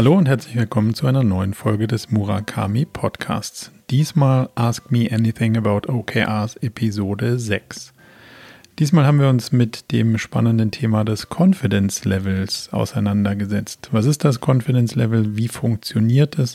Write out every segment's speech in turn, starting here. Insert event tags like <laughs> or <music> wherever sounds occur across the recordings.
Hallo und herzlich willkommen zu einer neuen Folge des Murakami Podcasts. Diesmal Ask Me Anything About OKRs Episode 6. Diesmal haben wir uns mit dem spannenden Thema des Confidence Levels auseinandergesetzt. Was ist das Confidence Level? Wie funktioniert es?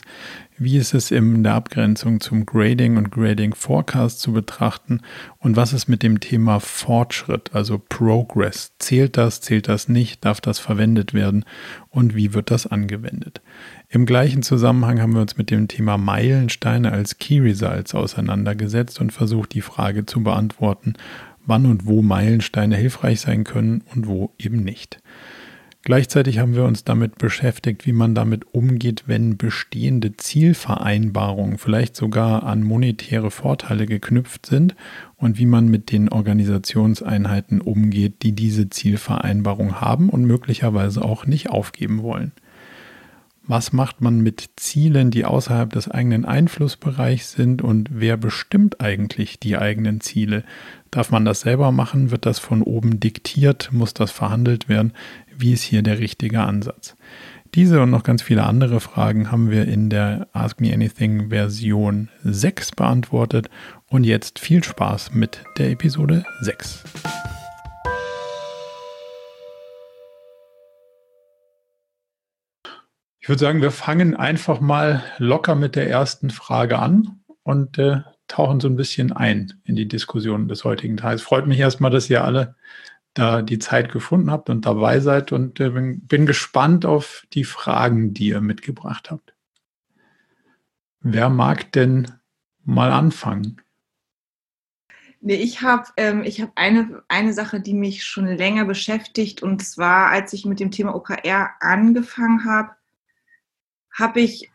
Wie ist es in der Abgrenzung zum Grading und Grading Forecast zu betrachten? Und was ist mit dem Thema Fortschritt, also Progress? Zählt das, zählt das nicht? Darf das verwendet werden? Und wie wird das angewendet? Im gleichen Zusammenhang haben wir uns mit dem Thema Meilensteine als Key Results auseinandergesetzt und versucht, die Frage zu beantworten, wann und wo Meilensteine hilfreich sein können und wo eben nicht. Gleichzeitig haben wir uns damit beschäftigt, wie man damit umgeht, wenn bestehende Zielvereinbarungen vielleicht sogar an monetäre Vorteile geknüpft sind und wie man mit den Organisationseinheiten umgeht, die diese Zielvereinbarung haben und möglicherweise auch nicht aufgeben wollen. Was macht man mit Zielen, die außerhalb des eigenen Einflussbereichs sind und wer bestimmt eigentlich die eigenen Ziele? Darf man das selber machen? Wird das von oben diktiert? Muss das verhandelt werden? Wie ist hier der richtige Ansatz? Diese und noch ganz viele andere Fragen haben wir in der Ask Me Anything Version 6 beantwortet. Und jetzt viel Spaß mit der Episode 6. Ich würde sagen, wir fangen einfach mal locker mit der ersten Frage an und äh, tauchen so ein bisschen ein in die Diskussion des heutigen Tages. Freut mich erstmal, dass ihr alle da die Zeit gefunden habt und dabei seid und äh, bin, bin gespannt auf die Fragen, die ihr mitgebracht habt. Wer mag denn mal anfangen? Nee, ich habe ähm, hab eine, eine Sache, die mich schon länger beschäftigt. Und zwar, als ich mit dem Thema OKR angefangen habe, habe ich,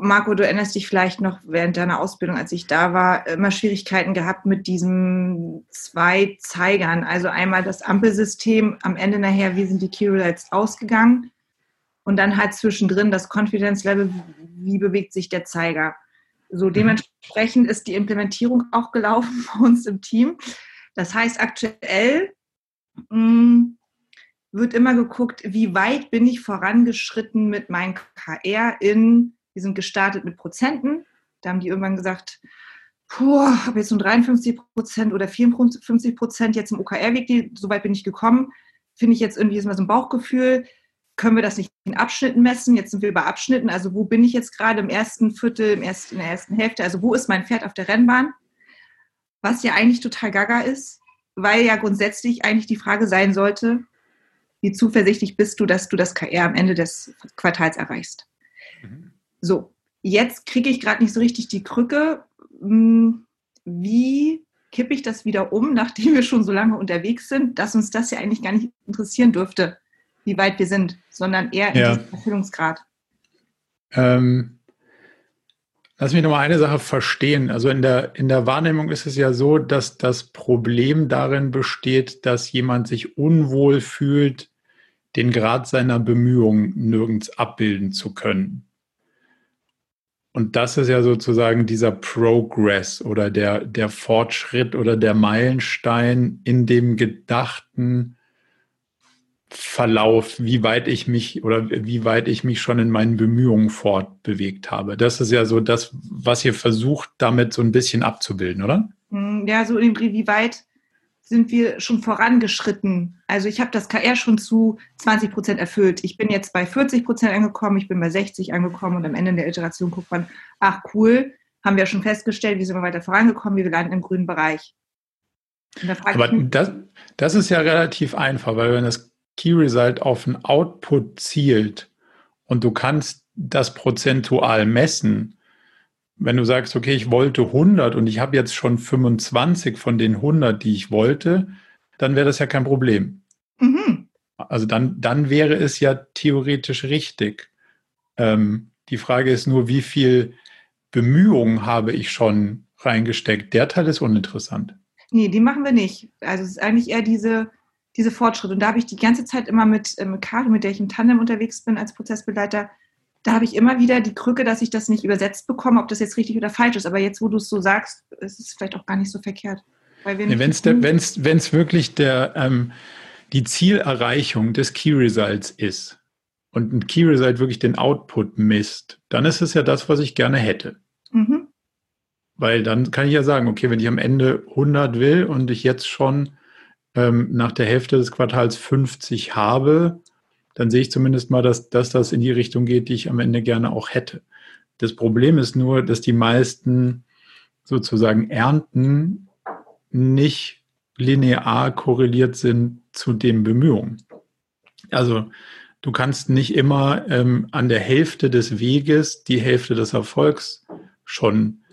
Marco, du erinnerst dich vielleicht noch während deiner Ausbildung, als ich da war, immer Schwierigkeiten gehabt mit diesen zwei Zeigern. Also einmal das Ampelsystem, am Ende nachher, wie sind die Key Results ausgegangen? Und dann halt zwischendrin das Confidence Level, wie bewegt sich der Zeiger? So mhm. dementsprechend ist die Implementierung auch gelaufen <laughs> bei uns im Team. Das heißt, aktuell mh, mm, wird immer geguckt, wie weit bin ich vorangeschritten mit meinem KR in, wir sind gestartet mit Prozenten. Da haben die irgendwann gesagt, puh, habe jetzt nur 53 Prozent oder 54 Prozent jetzt im OKR-Weg, so weit bin ich gekommen. Finde ich jetzt irgendwie ist mal so ein Bauchgefühl. Können wir das nicht in Abschnitten messen? Jetzt sind wir bei Abschnitten. Also wo bin ich jetzt gerade im ersten Viertel, im ersten, in der ersten Hälfte? Also wo ist mein Pferd auf der Rennbahn? Was ja eigentlich total gaga ist, weil ja grundsätzlich eigentlich die Frage sein sollte, wie zuversichtlich bist du, dass du das KR am Ende des Quartals erreichst. Mhm. So, jetzt kriege ich gerade nicht so richtig die Krücke. Hm, wie kippe ich das wieder um, <laughs> nachdem wir schon so lange unterwegs sind, dass uns das ja eigentlich gar nicht interessieren dürfte, wie weit wir sind, sondern eher in ja. diesem Erfüllungsgrad. Ähm, lass mich noch mal eine Sache verstehen. Also in der, in der Wahrnehmung ist es ja so, dass das Problem darin besteht, dass jemand sich unwohl fühlt, den Grad seiner Bemühungen nirgends abbilden zu können. Und das ist ja sozusagen dieser Progress oder der, der Fortschritt oder der Meilenstein in dem gedachten Verlauf, wie weit ich mich oder wie weit ich mich schon in meinen Bemühungen fortbewegt habe. Das ist ja so das, was ihr versucht, damit so ein bisschen abzubilden, oder? Hm, ja, so wie weit sind wir schon vorangeschritten. Also ich habe das KR schon zu 20 Prozent erfüllt. Ich bin jetzt bei 40 Prozent angekommen, ich bin bei 60 angekommen und am Ende der Iteration guckt man, ach cool, haben wir schon festgestellt, wie sind wir weiter vorangekommen, wie wir landen im grünen Bereich. Aber das, das ist ja relativ einfach, weil wenn das Key Result auf ein Output zielt und du kannst das prozentual messen, wenn du sagst, okay, ich wollte 100 und ich habe jetzt schon 25 von den 100, die ich wollte, dann wäre das ja kein Problem. Mhm. Also dann, dann wäre es ja theoretisch richtig. Ähm, die Frage ist nur, wie viel Bemühungen habe ich schon reingesteckt? Der Teil ist uninteressant. Nee, die machen wir nicht. Also es ist eigentlich eher diese, diese Fortschritte. Und da habe ich die ganze Zeit immer mit, äh, mit Karin, mit der ich im Tandem unterwegs bin als Prozessbegleiter, da habe ich immer wieder die Krücke, dass ich das nicht übersetzt bekomme, ob das jetzt richtig oder falsch ist. Aber jetzt, wo du es so sagst, ist es vielleicht auch gar nicht so verkehrt. Wenn es wenn's, wirklich der, ähm, die Zielerreichung des Key Results ist, und ein Key Result wirklich den Output misst, dann ist es ja das, was ich gerne hätte. Mhm. Weil dann kann ich ja sagen, okay, wenn ich am Ende 100 will und ich jetzt schon ähm, nach der Hälfte des Quartals 50 habe, dann sehe ich zumindest mal, dass, dass das in die Richtung geht, die ich am Ende gerne auch hätte. Das Problem ist nur, dass die meisten sozusagen Ernten nicht linear korreliert sind zu den Bemühungen. Also du kannst nicht immer ähm, an der Hälfte des Weges die Hälfte des Erfolgs schon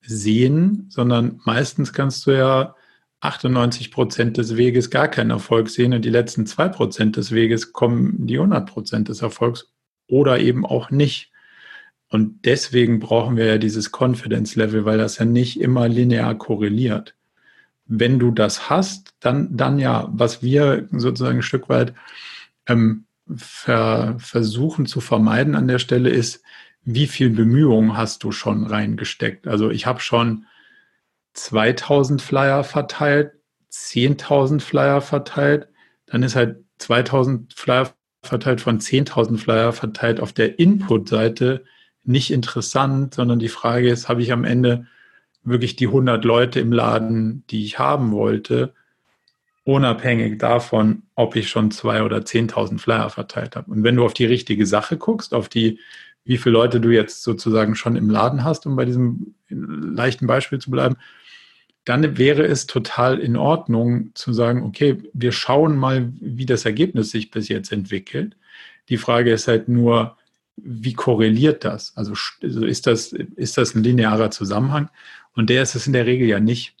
sehen, sondern meistens kannst du ja 98 Prozent des Weges gar keinen Erfolg sehen und die letzten zwei Prozent des Weges kommen die 100 Prozent des Erfolgs oder eben auch nicht. Und deswegen brauchen wir ja dieses Confidence Level, weil das ja nicht immer linear korreliert. Wenn du das hast, dann, dann ja, was wir sozusagen ein Stück weit ähm, ver, versuchen zu vermeiden an der Stelle ist, wie viel Bemühungen hast du schon reingesteckt? Also ich habe schon 2000 Flyer verteilt, 10.000 Flyer verteilt, dann ist halt 2000 Flyer verteilt von 10.000 Flyer verteilt auf der Input-Seite nicht interessant, sondern die Frage ist, habe ich am Ende wirklich die 100 Leute im Laden, die ich haben wollte, unabhängig davon, ob ich schon zwei oder 10.000 Flyer verteilt habe. Und wenn du auf die richtige Sache guckst, auf die wie viele Leute du jetzt sozusagen schon im Laden hast, um bei diesem leichten Beispiel zu bleiben, dann wäre es total in Ordnung zu sagen, okay, wir schauen mal, wie das Ergebnis sich bis jetzt entwickelt. Die Frage ist halt nur, wie korreliert das? Also, also ist das, ist das ein linearer Zusammenhang? Und der ist es in der Regel ja nicht.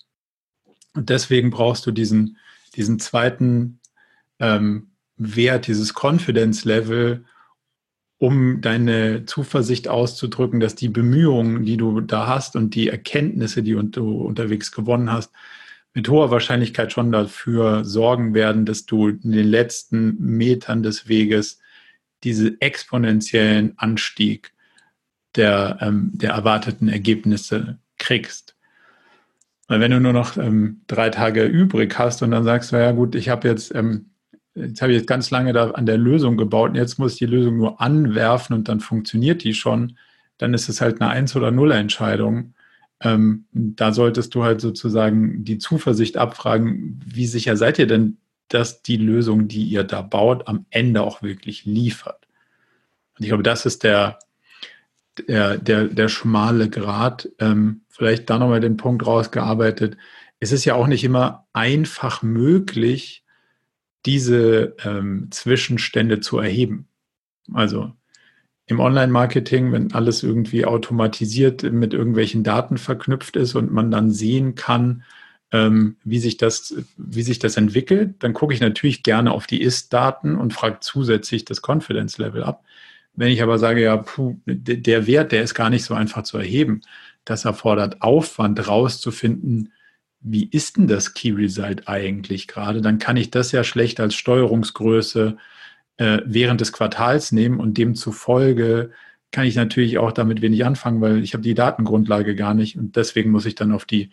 Und deswegen brauchst du diesen, diesen zweiten ähm, Wert, dieses Confidence Level, um deine Zuversicht auszudrücken, dass die Bemühungen, die du da hast und die Erkenntnisse, die du unterwegs gewonnen hast, mit hoher Wahrscheinlichkeit schon dafür sorgen werden, dass du in den letzten Metern des Weges diese exponentiellen Anstieg der, ähm, der erwarteten Ergebnisse kriegst. Weil wenn du nur noch ähm, drei Tage übrig hast und dann sagst du, ja gut, ich habe jetzt ähm, jetzt habe ich jetzt ganz lange da an der Lösung gebaut und jetzt muss ich die Lösung nur anwerfen und dann funktioniert die schon, dann ist es halt eine Eins- oder Null-Entscheidung. Ähm, da solltest du halt sozusagen die Zuversicht abfragen, wie sicher seid ihr denn, dass die Lösung, die ihr da baut, am Ende auch wirklich liefert. Und ich glaube, das ist der, der, der, der schmale Grad. Ähm, vielleicht da nochmal den Punkt rausgearbeitet. Es ist ja auch nicht immer einfach möglich, diese ähm, Zwischenstände zu erheben. Also im Online-Marketing, wenn alles irgendwie automatisiert mit irgendwelchen Daten verknüpft ist und man dann sehen kann, ähm, wie, sich das, wie sich das entwickelt, dann gucke ich natürlich gerne auf die Ist-Daten und frage zusätzlich das Confidence-Level ab. Wenn ich aber sage, ja, puh, der Wert, der ist gar nicht so einfach zu erheben, das erfordert Aufwand rauszufinden, wie ist denn das Key Result eigentlich gerade? Dann kann ich das ja schlecht als Steuerungsgröße äh, während des Quartals nehmen und demzufolge kann ich natürlich auch damit wenig anfangen, weil ich habe die Datengrundlage gar nicht und deswegen muss ich dann auf die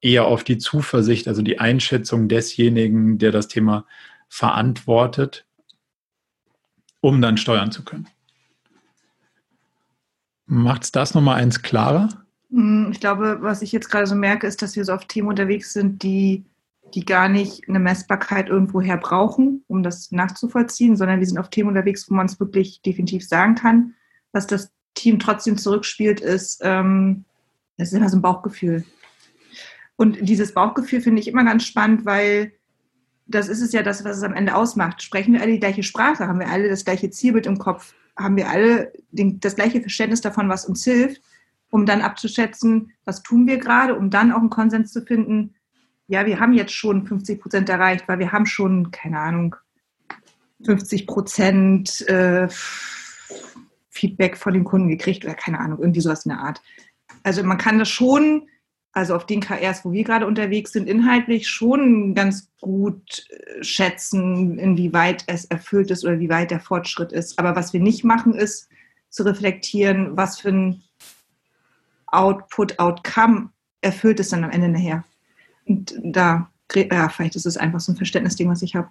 eher auf die Zuversicht, also die Einschätzung desjenigen, der das Thema verantwortet, um dann steuern zu können. Macht es das nochmal eins klarer? Hm, ich glaube, was ich jetzt gerade so merke, ist, dass wir so auf Themen unterwegs sind, die, die gar nicht eine Messbarkeit irgendwoher brauchen, um das nachzuvollziehen, sondern wir sind auf Themen unterwegs, wo man es wirklich definitiv sagen kann. Was das Team trotzdem zurückspielt, ist, ähm, das ist immer so ein Bauchgefühl. Und dieses Bauchgefühl finde ich immer ganz spannend, weil das ist es ja das, was es am Ende ausmacht. Sprechen wir alle die gleiche Sprache? Haben wir alle das gleiche Zielbild im Kopf? Haben wir alle den, das gleiche Verständnis davon, was uns hilft? Um dann abzuschätzen, was tun wir gerade, um dann auch einen Konsens zu finden, ja, wir haben jetzt schon 50 Prozent erreicht, weil wir haben schon, keine Ahnung, 50 Prozent äh, Feedback von den Kunden gekriegt oder keine Ahnung, irgendwie sowas in der Art. Also man kann das schon, also auf den KRs, wo wir gerade unterwegs sind, inhaltlich schon ganz gut äh, schätzen, inwieweit es erfüllt ist oder wie weit der Fortschritt ist. Aber was wir nicht machen, ist zu reflektieren, was für ein Output, Outcome erfüllt es dann am Ende nachher. Und da, ja, vielleicht ist es einfach so ein Verständnisding, was ich habe.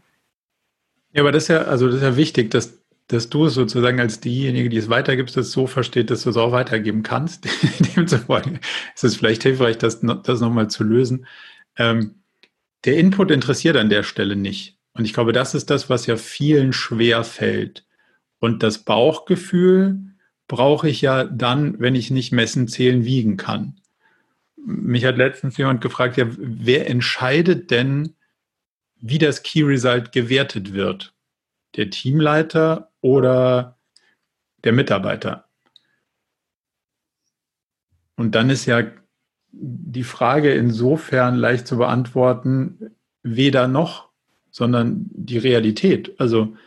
Ja, aber das ist ja, also das ist ja wichtig, dass, dass du es sozusagen als diejenige, die es weitergibt, das so versteht, dass du es auch weitergeben kannst. <laughs> Demzufolge ist es vielleicht hilfreich, das, das nochmal zu lösen. Ähm, der Input interessiert an der Stelle nicht. Und ich glaube, das ist das, was ja vielen schwer fällt. Und das Bauchgefühl brauche ich ja dann, wenn ich nicht messen, zählen, wiegen kann. Mich hat letztens jemand gefragt, ja, wer entscheidet denn, wie das Key Result gewertet wird? Der Teamleiter oder der Mitarbeiter? Und dann ist ja die Frage insofern leicht zu beantworten, weder noch, sondern die Realität. Also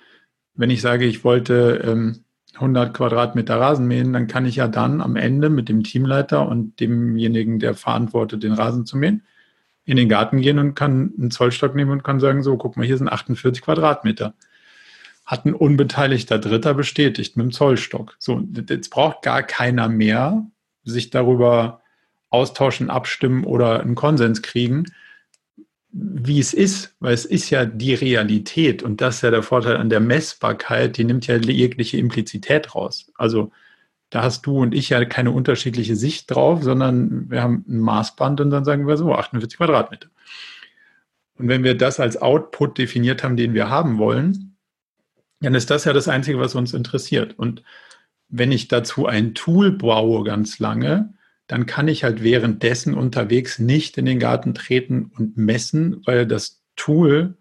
wenn ich sage, ich wollte ähm, 100 Quadratmeter Rasen mähen, dann kann ich ja dann am Ende mit dem Teamleiter und demjenigen, der verantwortet, den Rasen zu mähen, in den Garten gehen und kann einen Zollstock nehmen und kann sagen, so, guck mal, hier sind 48 Quadratmeter. Hat ein unbeteiligter Dritter bestätigt mit dem Zollstock. So, jetzt braucht gar keiner mehr sich darüber austauschen, abstimmen oder einen Konsens kriegen, wie es ist, weil es ist ja die Realität und das ist ja der Vorteil an der Messbarkeit, die nimmt ja jegliche Implizität raus. Also da hast du und ich ja keine unterschiedliche Sicht drauf, sondern wir haben ein Maßband und dann sagen wir so 48 Quadratmeter. Und wenn wir das als Output definiert haben, den wir haben wollen, dann ist das ja das Einzige, was uns interessiert. Und wenn ich dazu ein Tool baue ganz lange, dann kann ich halt währenddessen unterwegs nicht in den Garten treten und messen, weil das Tool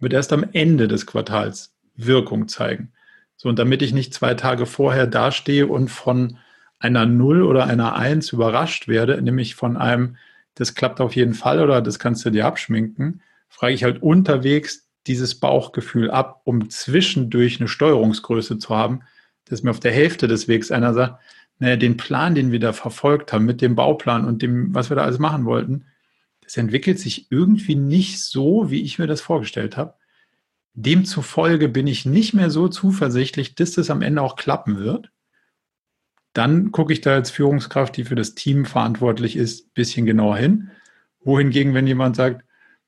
wird erst am Ende des Quartals Wirkung zeigen. So, und damit ich nicht zwei Tage vorher dastehe und von einer Null oder einer Eins überrascht werde, nämlich von einem, das klappt auf jeden Fall oder das kannst du dir abschminken, frage ich halt unterwegs dieses Bauchgefühl ab, um zwischendurch eine Steuerungsgröße zu haben, dass mir auf der Hälfte des Wegs einer sagt, naja, den Plan, den wir da verfolgt haben, mit dem Bauplan und dem, was wir da alles machen wollten, das entwickelt sich irgendwie nicht so, wie ich mir das vorgestellt habe. Demzufolge bin ich nicht mehr so zuversichtlich, dass das am Ende auch klappen wird. Dann gucke ich da als Führungskraft, die für das Team verantwortlich ist, ein bisschen genauer hin. Wohingegen, wenn jemand sagt,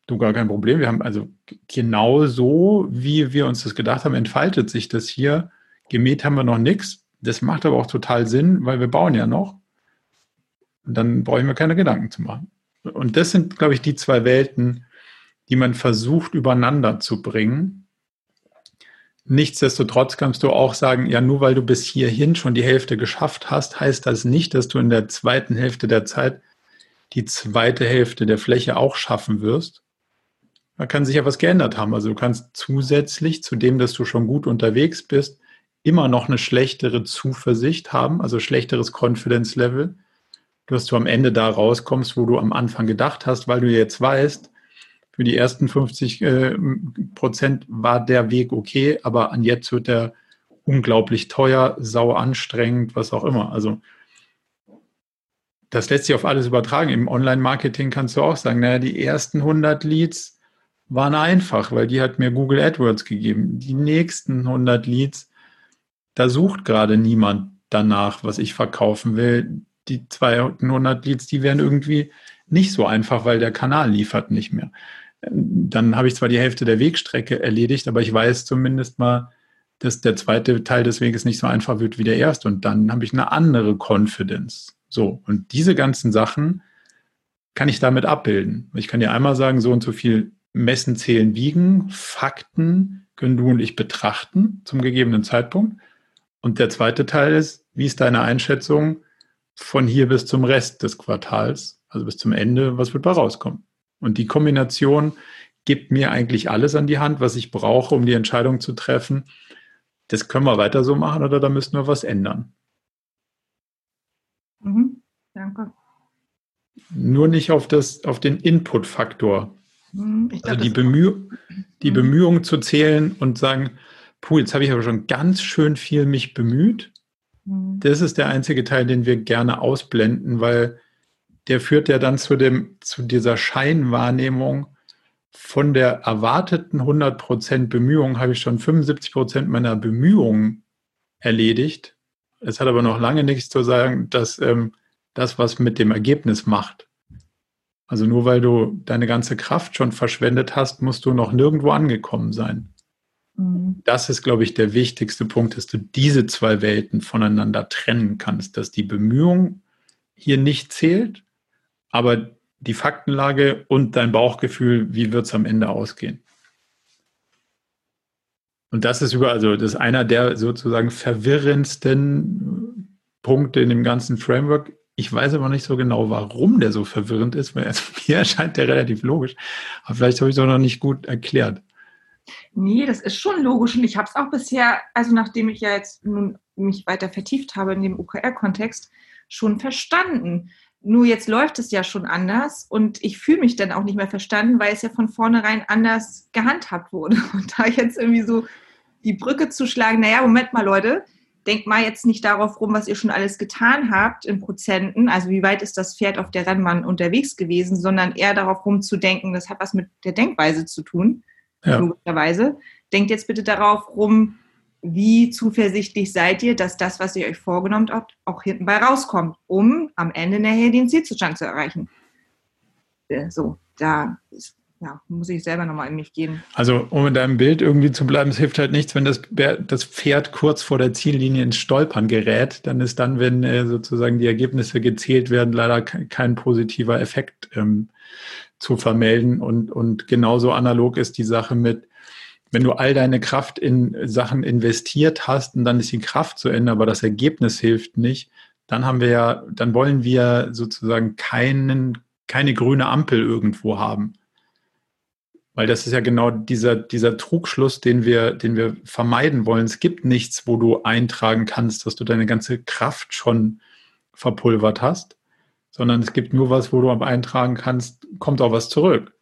du gar kein Problem, wir haben also genau so, wie wir uns das gedacht haben, entfaltet sich das hier. Gemäht haben wir noch nichts. Das macht aber auch total Sinn, weil wir bauen ja noch. Und dann brauchen wir keine Gedanken zu machen. Und das sind, glaube ich, die zwei Welten, die man versucht übereinander zu bringen. Nichtsdestotrotz kannst du auch sagen, ja, nur weil du bis hierhin schon die Hälfte geschafft hast, heißt das nicht, dass du in der zweiten Hälfte der Zeit die zweite Hälfte der Fläche auch schaffen wirst. Da kann sich ja was geändert haben. Also du kannst zusätzlich zu dem, dass du schon gut unterwegs bist, immer noch eine schlechtere Zuversicht haben, also schlechteres Confidence Level, dass du am Ende da rauskommst, wo du am Anfang gedacht hast, weil du jetzt weißt, für die ersten 50 äh, Prozent war der Weg okay, aber an jetzt wird der unglaublich teuer, sau anstrengend, was auch immer. Also das lässt sich auf alles übertragen. Im Online-Marketing kannst du auch sagen, naja, die ersten 100 Leads waren einfach, weil die hat mir Google AdWords gegeben. Die nächsten 100 Leads da sucht gerade niemand danach, was ich verkaufen will. Die 200 Leads, die wären irgendwie nicht so einfach, weil der Kanal liefert nicht mehr. Dann habe ich zwar die Hälfte der Wegstrecke erledigt, aber ich weiß zumindest mal, dass der zweite Teil des Weges nicht so einfach wird wie der erste. Und dann habe ich eine andere Confidence. So, und diese ganzen Sachen kann ich damit abbilden. Ich kann dir einmal sagen, so und so viel messen, zählen, wiegen, Fakten können du und ich betrachten zum gegebenen Zeitpunkt. Und der zweite Teil ist, wie ist deine Einschätzung von hier bis zum Rest des Quartals, also bis zum Ende, was wird da rauskommen? Und die Kombination gibt mir eigentlich alles an die Hand, was ich brauche, um die Entscheidung zu treffen. Das können wir weiter so machen oder da müssen wir was ändern. Mhm, danke. Nur nicht auf, das, auf den Input-Faktor. Mhm, also die, Bemüh die mhm. Bemühungen zu zählen und sagen, puh, jetzt habe ich aber schon ganz schön viel mich bemüht. Mhm. Das ist der einzige Teil, den wir gerne ausblenden, weil der führt ja dann zu, dem, zu dieser Scheinwahrnehmung von der erwarteten 100% Bemühung habe ich schon 75% meiner Bemühungen erledigt. Es hat aber noch lange nichts zu sagen, dass ähm, das, was mit dem Ergebnis macht. Also nur weil du deine ganze Kraft schon verschwendet hast, musst du noch nirgendwo angekommen sein. Mhm. Das ist, glaube ich, der wichtigste Punkt, dass du diese zwei Welten voneinander trennen kannst, dass die Bemühung hier nicht zählt, aber die Faktenlage und dein Bauchgefühl, wie wird es am Ende ausgehen. Und das ist über, also das ist einer der sozusagen verwirrendsten Punkte in dem ganzen Framework. Ich weiß aber nicht so genau, warum der so verwirrend ist, weil also <laughs> mir erscheint der relativ logisch. Aber vielleicht habe ich es auch noch nicht gut erklärt. Nee, das ist schon logisch und ich habe es auch bisher, also nachdem ich ja jetzt nun mich weiter vertieft habe in dem OKR-Kontext, schon verstanden. Nur jetzt läuft es ja schon anders und ich fühle mich dann auch nicht mehr verstanden, weil es ja von vornherein anders gehandhabt wurde. <laughs> Und da jetzt irgendwie so die Brücke zu schlagen, naja, Moment mal, Leute, denkt mal jetzt nicht darauf rum, was ihr schon alles getan habt in Prozenten, also wie weit ist das Pferd auf der Rennbahn unterwegs gewesen, sondern eher darauf rumzudenken, das hat was mit der Denkweise zu tun ja. logischerweise. Denkt jetzt bitte darauf rum, wie zuversichtlich seid ihr, dass das, was ihr euch vorgenommen habt, auch hinten bei rauskommt, um am Ende nachher den Zielzustand zu erreichen. Äh, so, da ja, muss ich selber nochmal in mich gehen. Also, um in deinem Bild irgendwie zu bleiben, es hilft halt nichts, wenn das, das Pferd kurz vor der Ziellinie ins Stolpern gerät. Dann ist dann, wenn äh, sozusagen die Ergebnisse gezählt werden, leider kein positiver Effekt ähm, zu vermelden. Und, und genauso analog ist die Sache mit, wenn du all deine Kraft in Sachen investiert hast und dann ist die Kraft zu Ende, aber das Ergebnis hilft nicht, dann haben wir ja, dann wollen wir sozusagen keinen, keine grüne Ampel irgendwo haben. Weil das ist ja genau dieser, dieser Trugschluss, den wir, den wir vermeiden wollen. Es gibt nichts, wo du eintragen kannst, dass du deine ganze Kraft schon verpulvert hast sondern es gibt nur was, wo du eintragen kannst, kommt auch was zurück.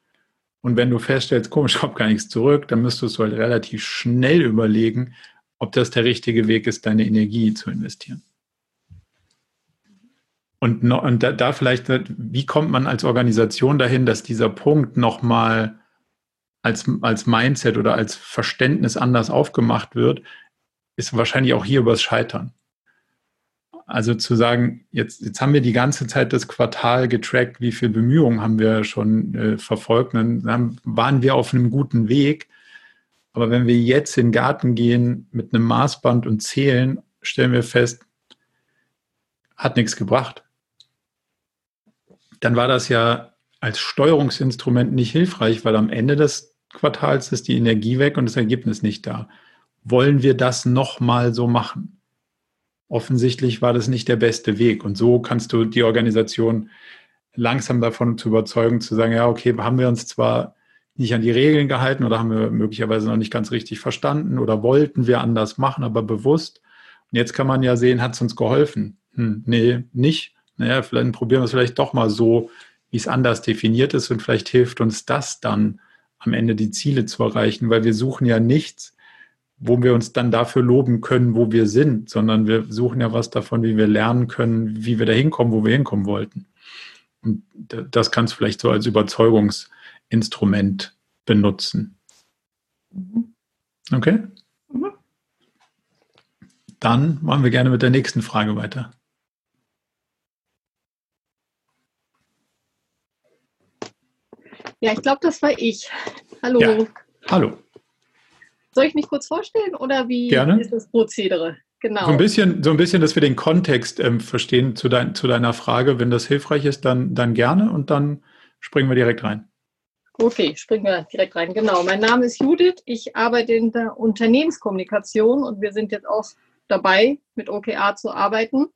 Und wenn du feststellst, komisch, <laughs> kommt gar nichts zurück, dann müsstest du halt relativ schnell überlegen, ob das der richtige Weg ist, deine Energie zu investieren. Und, und da, da, vielleicht, wie kommt man als Organisation dahin, dass dieser Punkt nochmal als, als Mindset oder als Verständnis anders aufgemacht wird, ist wahrscheinlich auch hier übers Scheitern. Also zu sagen, jetzt, jetzt haben wir die ganze Zeit das Quartal getrackt, wie viel Bemühungen haben wir schon äh, verfolgt, dann waren wir auf einem guten Weg. Aber wenn wir jetzt in den Garten gehen mit einem Maßband und zählen, stellen wir fest, hat nichts gebracht. Dann war das ja als Steuerungsinstrument nicht hilfreich, weil am Ende des Quartals ist die Energie weg und das Ergebnis nicht da. Wollen wir das nochmal so machen? Offensichtlich war das nicht der beste Weg. Und so kannst du die Organisation langsam davon zu überzeugen, zu sagen, ja, okay, haben wir uns zwar nicht an die Regeln gehalten oder haben wir möglicherweise noch nicht ganz richtig verstanden oder wollten wir anders machen, aber bewusst. Und jetzt kann man ja sehen, hat es uns geholfen? Hm, nee, nicht. Naja, vielleicht probieren wir es vielleicht doch mal so, wie es anders definiert ist und vielleicht hilft uns das dann am Ende die Ziele zu erreichen, weil wir suchen ja nichts, wo wir uns dann dafür loben können, wo wir sind, sondern wir suchen ja was davon, wie wir lernen können, wie wir da hinkommen, wo wir hinkommen wollten. Und das kannst du vielleicht so als Überzeugungsinstrument benutzen. Mhm. Okay? Mhm. Dann machen wir gerne mit der nächsten Frage weiter. Ja, ich glaube, das war ich. Hallo. Ja. Hallo. Soll ich mich kurz vorstellen oder wie Gerne. ist das Prozedere? Genau. So ein bisschen, so ein bisschen dass wir den Kontext ähm, verstehen zu, dein, zu deiner Frage. Wenn das hilfreich ist, dann, dann gerne und dann springen wir direkt rein. Okay, springen wir direkt rein. Genau. Mein Name ist Judith. Ich arbeite in der Unternehmenskommunikation und wir sind jetzt auch dabei, mit OKR zu arbeiten.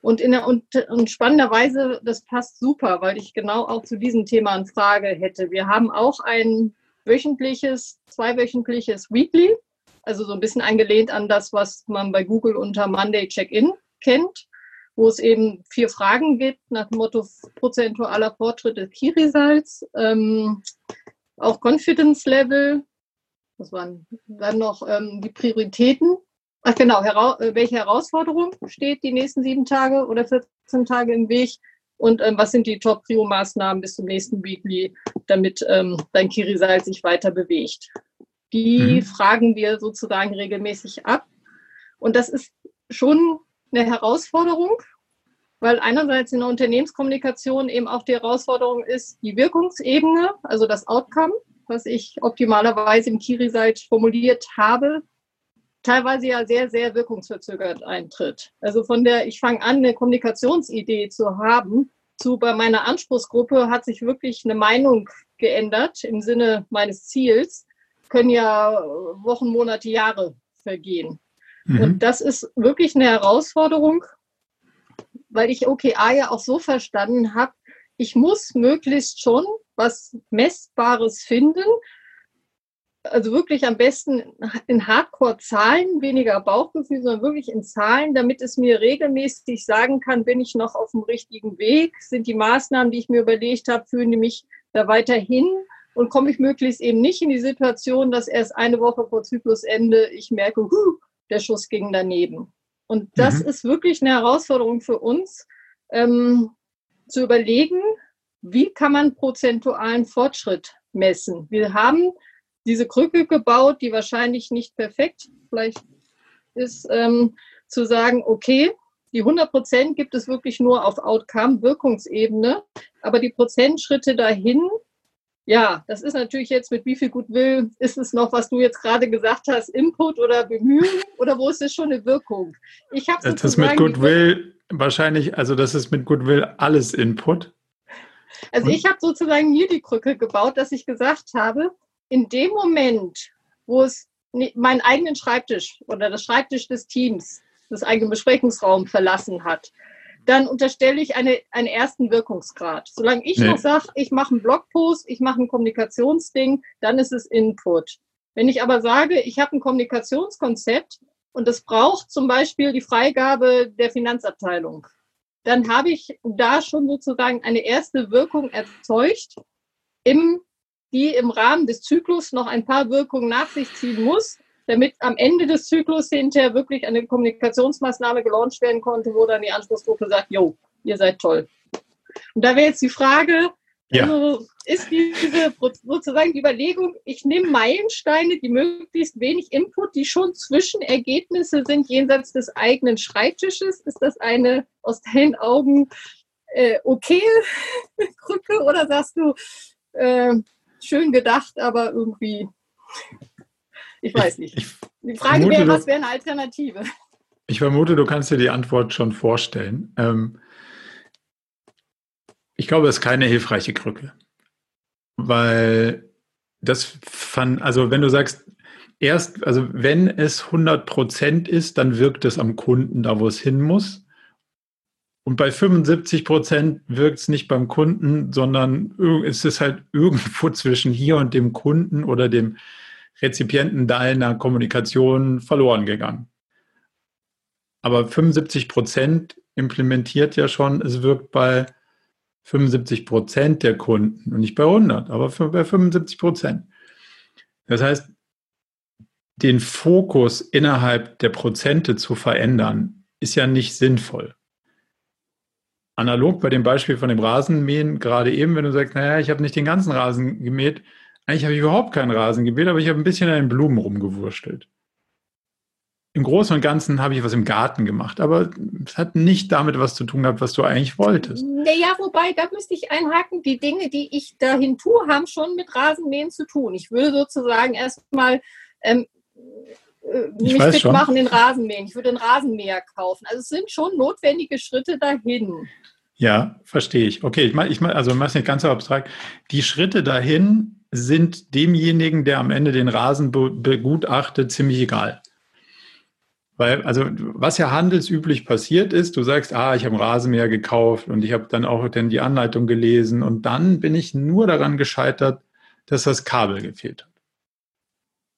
Und, in der, und, und spannenderweise, das passt super, weil ich genau auch zu diesem Thema eine Frage hätte. Wir haben auch ein wöchentliches, zweiwöchentliches Weekly, also so ein bisschen angelehnt an das, was man bei Google unter Monday Check-in kennt, wo es eben vier Fragen gibt nach dem Motto prozentualer Fortschritt des Key Results, ähm, auch Confidence Level, was waren dann noch ähm, die Prioritäten. Ach genau, hera äh, welche Herausforderung steht die nächsten sieben Tage oder 14 Tage im Weg und ähm, was sind die Top-Prio-Maßnahmen bis zum nächsten Weekly, damit ähm, dein Kirisal sich weiter bewegt. Die mhm. fragen wir sozusagen regelmäßig ab. Und das ist schon eine Herausforderung, weil einerseits in der Unternehmenskommunikation eben auch die Herausforderung ist, die Wirkungsebene, also das Outcome, was ich optimalerweise im Kiri-Site formuliert habe, teilweise ja sehr, sehr wirkungsverzögert eintritt. Also von der, ich fange an, eine Kommunikationsidee zu haben, zu bei meiner Anspruchsgruppe hat sich wirklich eine Meinung geändert im Sinne meines Ziels, können ja Wochen, Monate, Jahre vergehen. Mhm. Und das ist wirklich eine Herausforderung, weil ich OKA ja auch so verstanden habe, ich muss möglichst schon was Messbares finden, also wirklich am besten in Hardcore-Zahlen, weniger Bauchgefühl, sondern wirklich in Zahlen, damit es mir regelmäßig sagen kann, bin ich noch auf dem richtigen Weg, sind die Maßnahmen, die ich mir überlegt habe, führen die mich da weiterhin und komme ich möglichst eben nicht in die Situation, dass erst eine Woche vor Zyklusende ich merke, huh, der Schuss ging daneben. Und das mhm. ist wirklich eine Herausforderung für uns, ähm, zu überlegen, wie kann man prozentualen Fortschritt messen. Wir haben diese Krücke gebaut, die wahrscheinlich nicht perfekt vielleicht ist, ähm, zu sagen, okay, die 100 Prozent gibt es wirklich nur auf Outcome, Wirkungsebene, aber die Prozentschritte dahin, ja, das ist natürlich jetzt mit wie viel Goodwill ist es noch, was du jetzt gerade gesagt hast, Input oder Bemühen oder wo ist es schon eine Wirkung? Ich habe das ist mit Goodwill wahrscheinlich, also das ist mit Goodwill alles Input. Also ich habe sozusagen mir die Krücke gebaut, dass ich gesagt habe, in dem Moment, wo es meinen eigenen Schreibtisch oder das Schreibtisch des Teams, das eigene Besprechungsraum verlassen hat, dann unterstelle ich eine, einen ersten Wirkungsgrad. Solange ich nee. noch sage, ich mache einen Blogpost, ich mache ein Kommunikationsding, dann ist es Input. Wenn ich aber sage, ich habe ein Kommunikationskonzept und es braucht zum Beispiel die Freigabe der Finanzabteilung, dann habe ich da schon sozusagen eine erste Wirkung erzeugt im die im Rahmen des Zyklus noch ein paar Wirkungen nach sich ziehen muss, damit am Ende des Zyklus hinterher wirklich eine Kommunikationsmaßnahme gelauncht werden konnte, wo dann die Anspruchsgruppe sagt, jo, ihr seid toll. Und da wäre jetzt die Frage, ja. also ist diese sozusagen die Überlegung, ich nehme Meilensteine, die möglichst wenig Input, die schon Zwischenergebnisse sind jenseits des eigenen Schreibtisches. Ist das eine aus deinen Augen äh, okay <laughs> Krücke oder sagst du, äh, schön gedacht, aber irgendwie, ich weiß nicht. die Frage vermute, wäre, was wäre eine Alternative? Ich vermute, du kannst dir die Antwort schon vorstellen. Ähm, ich glaube, es ist keine hilfreiche Krücke. Weil das fand, also wenn du sagst, erst, also wenn es 100 Prozent ist, dann wirkt es am Kunden da, wo es hin muss. Und bei 75 Prozent wirkt es nicht beim Kunden, sondern es ist halt <laughs> irgendwo zwischen hier und dem Kunden oder dem Rezipienten deiner Kommunikation verloren gegangen. Aber 75 Prozent implementiert ja schon, es wirkt bei 75 Prozent der Kunden und nicht bei 100, aber bei 75 Prozent. Das heißt, den Fokus innerhalb der Prozente zu verändern, ist ja nicht sinnvoll analog bei dem Beispiel von dem Rasenmähen, gerade eben, wenn du sagst, naja, ich habe nicht den ganzen Rasen gemäht, eigentlich habe ich überhaupt keinen Rasen gemäht, aber ich habe ein bisschen an den Blumen rumgewurstelt. Im Großen und Ganzen habe ich was im Garten gemacht, aber es hat nicht damit was zu tun gehabt, was du eigentlich wolltest. Naja, wobei, da müsste ich einhaken, die Dinge, die ich dahin tue, haben schon mit Rasenmähen zu tun. Ich würde sozusagen erstmal ähm, äh, nicht mitmachen in Rasenmähen. Ich würde einen Rasenmäher kaufen. Also es sind schon notwendige Schritte dahin. Ja, verstehe ich. Okay, ich meine, ich mein, also mach es nicht ganz so abstrakt. Die Schritte dahin sind demjenigen, der am Ende den Rasen be begutachtet, ziemlich egal. Weil, also, was ja handelsüblich passiert ist, du sagst, ah, ich habe einen Rasenmäher gekauft und ich habe dann auch dann die Anleitung gelesen und dann bin ich nur daran gescheitert, dass das Kabel gefehlt hat.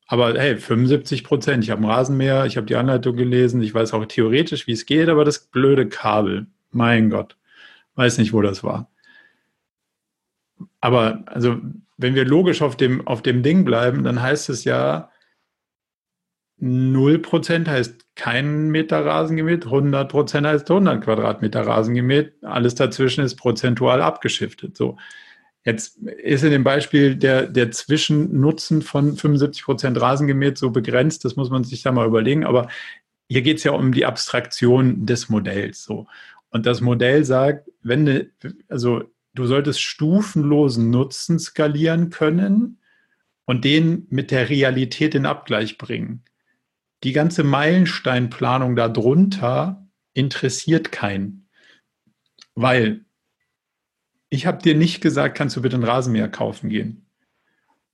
Aber hey, 75 Prozent, ich habe einen Rasenmäher, ich habe die Anleitung gelesen, ich weiß auch theoretisch, wie es geht, aber das blöde Kabel, mein Gott. Weiß nicht, wo das war. Aber also, wenn wir logisch auf dem, auf dem Ding bleiben, dann heißt es ja, 0% heißt kein Meter Rasen gemäht, 100% heißt 100 Quadratmeter Rasen gemäht, alles dazwischen ist prozentual abgeschiftet. So. Jetzt ist in dem Beispiel der, der Zwischennutzen von 75% Rasen gemäht so begrenzt, das muss man sich da mal überlegen, aber hier geht es ja um die Abstraktion des Modells. So. Und das Modell sagt, wenn ne, also du solltest stufenlosen Nutzen skalieren können und den mit der Realität in Abgleich bringen. Die ganze Meilensteinplanung darunter interessiert keinen. Weil ich habe dir nicht gesagt, kannst du bitte einen Rasenmäher kaufen gehen.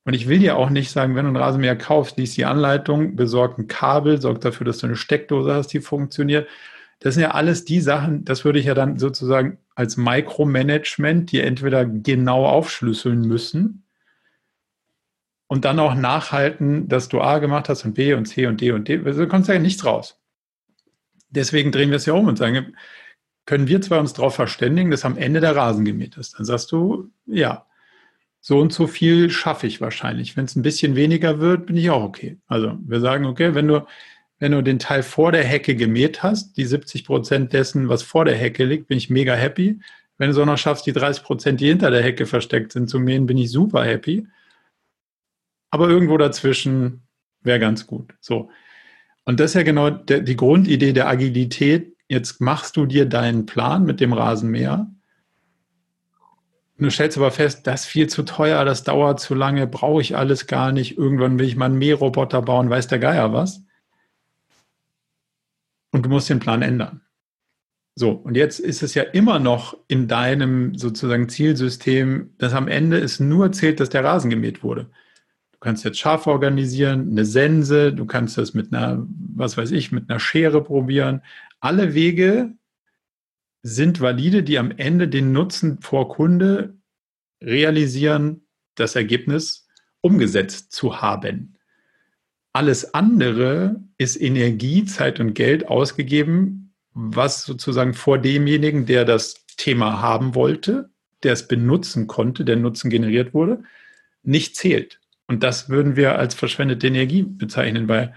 Und ich will dir auch nicht sagen, wenn du einen Rasenmäher kaufst, liest die Anleitung, besorg ein Kabel, sorg dafür, dass du eine Steckdose hast, die funktioniert. Das sind ja alles die Sachen, das würde ich ja dann sozusagen als Micromanagement dir entweder genau aufschlüsseln müssen und dann auch nachhalten, dass du A gemacht hast und B und C und D und D. Also, du kommst ja nichts raus. Deswegen drehen wir es ja um und sagen, können wir zwar uns darauf verständigen, dass am Ende der Rasen gemäht ist. Dann sagst du, ja, so und so viel schaffe ich wahrscheinlich. Wenn es ein bisschen weniger wird, bin ich auch okay. Also wir sagen, okay, wenn du, wenn du den Teil vor der Hecke gemäht hast, die 70 Prozent dessen, was vor der Hecke liegt, bin ich mega happy. Wenn du es auch noch schaffst, die 30 Prozent, die hinter der Hecke versteckt sind, zu mähen, bin ich super happy. Aber irgendwo dazwischen wäre ganz gut. So. Und das ist ja genau der, die Grundidee der Agilität. Jetzt machst du dir deinen Plan mit dem Rasenmäher. Du stellst aber fest, das ist viel zu teuer, das dauert zu lange, brauche ich alles gar nicht. Irgendwann will ich mal einen Mähroboter bauen, weiß der Geier was. Und du musst den Plan ändern. So, und jetzt ist es ja immer noch in deinem sozusagen Zielsystem, dass am Ende es nur zählt, dass der Rasen gemäht wurde. Du kannst jetzt scharf organisieren, eine Sense, du kannst das mit einer, was weiß ich, mit einer Schere probieren. Alle Wege sind valide, die am Ende den Nutzen vor Kunde realisieren, das Ergebnis umgesetzt zu haben. Alles andere ist Energie, Zeit und Geld ausgegeben, was sozusagen vor demjenigen, der das Thema haben wollte, der es benutzen konnte, der Nutzen generiert wurde, nicht zählt. Und das würden wir als verschwendete Energie bezeichnen, weil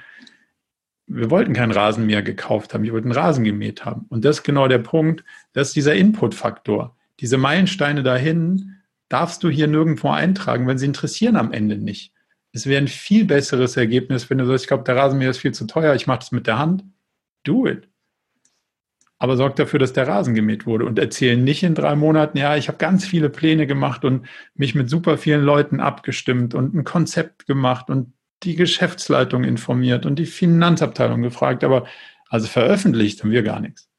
wir wollten keinen Rasen mehr gekauft haben, wir wollten Rasen gemäht haben. Und das ist genau der Punkt, das ist dieser Input-Faktor. Diese Meilensteine dahin darfst du hier nirgendwo eintragen, weil sie interessieren am Ende nicht. Es wäre ein viel besseres Ergebnis, wenn du sagst, ich glaube, der Rasenmäher ist viel zu teuer, ich mache das mit der Hand. Do it aber sorg dafür, dass der Rasen gemäht wurde und erzähl nicht in drei Monaten, ja, ich habe ganz viele Pläne gemacht und mich mit super vielen Leuten abgestimmt und ein Konzept gemacht und die Geschäftsleitung informiert und die Finanzabteilung gefragt, aber also veröffentlicht haben wir gar nichts.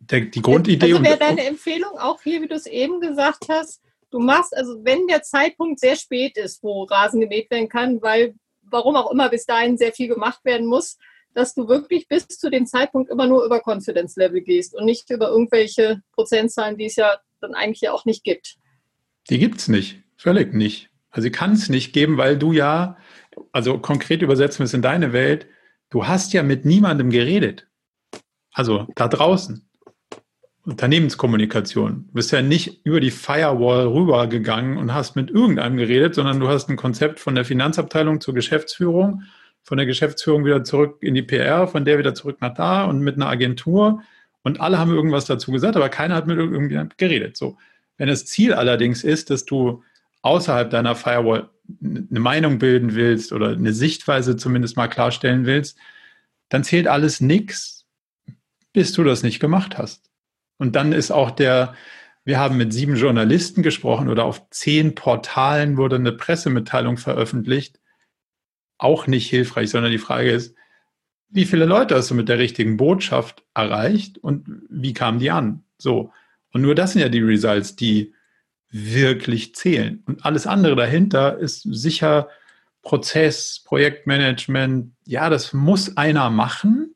Der, die Grundidee. Also wäre deine Empfehlung auch hier, wie du es eben gesagt hast, du machst, also wenn der Zeitpunkt sehr spät ist, wo Rasen gemäht werden kann, weil warum auch immer bis dahin sehr viel gemacht werden muss, dass du wirklich bis zu dem Zeitpunkt immer nur über Confidence Level gehst und nicht über irgendwelche Prozentzahlen, die es ja dann eigentlich ja auch nicht gibt. Die gibt es nicht, völlig nicht. Also sie kann es nicht geben, weil du ja, also konkret übersetzen wir es in deine Welt, du hast ja mit niemandem geredet. Also da draußen. Unternehmenskommunikation. Du bist ja nicht über die Firewall rübergegangen und hast mit irgendeinem geredet, sondern du hast ein Konzept von der Finanzabteilung zur Geschäftsführung von der Geschäftsführung wieder zurück in die PR, von der wieder zurück nach da und mit einer Agentur. Und alle haben irgendwas dazu gesagt, aber keiner hat mit irgendjemandem geredet. So. Wenn das Ziel allerdings ist, dass du außerhalb deiner Firewall eine Meinung bilden willst oder eine Sichtweise zumindest mal klarstellen willst, dann zählt alles nichts, bis du das nicht gemacht hast. Und dann ist auch der, wir haben mit sieben Journalisten gesprochen oder auf zehn Portalen wurde eine Pressemitteilung veröffentlicht auch nicht hilfreich, sondern die Frage ist, wie viele Leute hast du mit der richtigen Botschaft erreicht und wie kamen die an? So. Und nur das sind ja die Results, die wirklich zählen. Und alles andere dahinter ist sicher Prozess, Projektmanagement. Ja, das muss einer machen.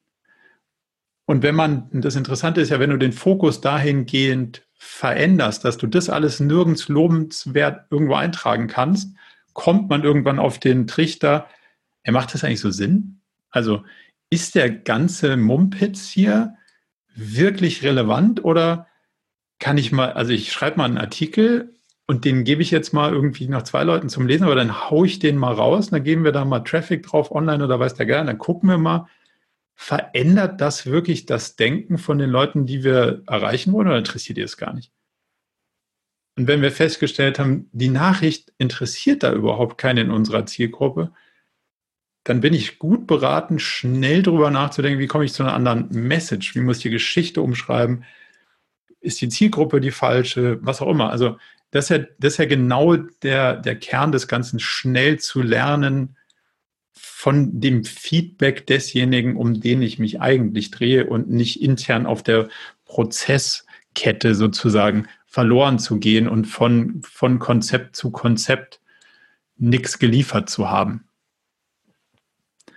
Und wenn man, das Interessante ist ja, wenn du den Fokus dahingehend veränderst, dass du das alles nirgends lobenswert irgendwo eintragen kannst, kommt man irgendwann auf den Trichter, er macht das eigentlich so Sinn? Also ist der ganze Mumpitz hier wirklich relevant oder kann ich mal, also ich schreibe mal einen Artikel und den gebe ich jetzt mal irgendwie noch zwei Leuten zum Lesen, aber dann haue ich den mal raus, dann geben wir da mal Traffic drauf online oder weiß der geil, dann gucken wir mal, verändert das wirklich das Denken von den Leuten, die wir erreichen wollen oder interessiert ihr es gar nicht? Und wenn wir festgestellt haben, die Nachricht interessiert da überhaupt keinen in unserer Zielgruppe, dann bin ich gut beraten, schnell drüber nachzudenken, wie komme ich zu einer anderen Message, wie muss ich die Geschichte umschreiben, ist die Zielgruppe die falsche, was auch immer. Also das ist ja, das ist ja genau der, der Kern des Ganzen, schnell zu lernen von dem Feedback desjenigen, um den ich mich eigentlich drehe und nicht intern auf der Prozesskette sozusagen verloren zu gehen und von, von Konzept zu Konzept nichts geliefert zu haben.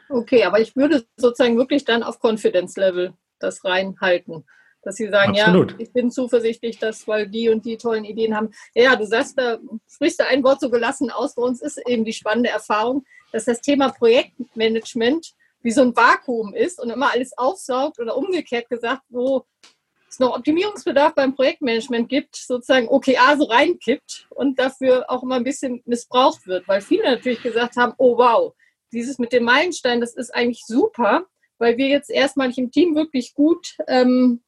Okay, aber ich würde sozusagen wirklich dann auf Confidence Level das reinhalten. Dass sie sagen, Absolut. ja, ich bin zuversichtlich, dass, weil die und die tollen Ideen haben. Ja, du sagst, da sprichst du ein Wort so gelassen aus. Bei uns ist eben die spannende Erfahrung, dass das Thema Projektmanagement wie so ein Vakuum ist und immer alles aufsaugt oder umgekehrt gesagt, wo es noch Optimierungsbedarf beim Projektmanagement gibt, sozusagen OKA so reinkippt und dafür auch immer ein bisschen missbraucht wird, weil viele natürlich gesagt haben, oh wow, dieses mit dem Meilenstein, das ist eigentlich super, weil wir jetzt erstmalig im Team wirklich gut ähm,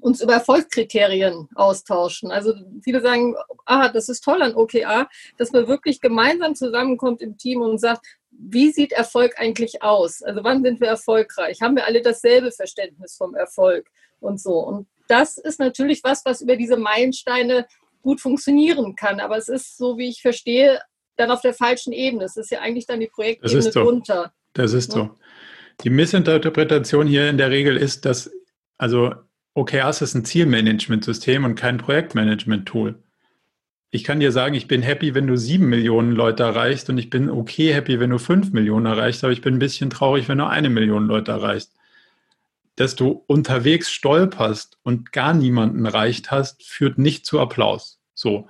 uns über Erfolgskriterien austauschen. Also viele sagen, ah, das ist toll an OKA, dass man wirklich gemeinsam zusammenkommt im Team und sagt, wie sieht Erfolg eigentlich aus? Also wann sind wir erfolgreich? Haben wir alle dasselbe Verständnis vom Erfolg und so? Und das ist natürlich was, was über diese Meilensteine gut funktionieren kann. Aber es ist, so wie ich verstehe, dann auf der falschen Ebene. Es ist ja eigentlich dann die Projektebene das so. drunter. Das ist ja. so. Die Missinterpretation hier in der Regel ist, dass, also OKRs ist ein Zielmanagementsystem und kein Projektmanagement-Tool. Ich kann dir sagen, ich bin happy, wenn du sieben Millionen Leute erreichst und ich bin okay happy, wenn du fünf Millionen erreichst, aber ich bin ein bisschen traurig, wenn du eine Million Leute erreichst. Dass du unterwegs stolperst und gar niemanden erreicht hast, führt nicht zu Applaus. So.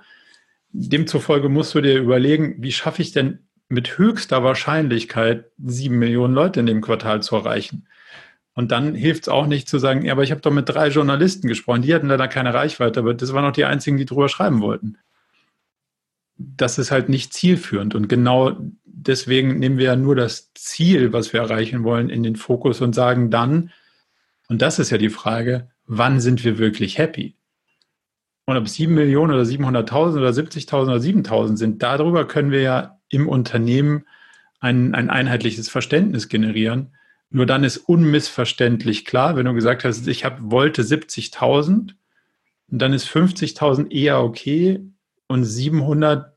Demzufolge musst du dir überlegen, wie schaffe ich denn mit höchster Wahrscheinlichkeit sieben Millionen Leute in dem Quartal zu erreichen? Und dann hilft es auch nicht zu sagen, ja, aber ich habe doch mit drei Journalisten gesprochen, die hatten leider keine Reichweite, aber das waren auch die einzigen, die drüber schreiben wollten. Das ist halt nicht zielführend. Und genau deswegen nehmen wir ja nur das Ziel, was wir erreichen wollen, in den Fokus und sagen dann, und das ist ja die Frage, wann sind wir wirklich happy? Und ob sieben Millionen oder 700.000 oder 70.000 oder 7.000 sind, darüber können wir ja im Unternehmen ein, ein einheitliches Verständnis generieren nur dann ist unmissverständlich klar, wenn du gesagt hast, ich hab, wollte 70.000 und dann ist 50.000 eher okay und 700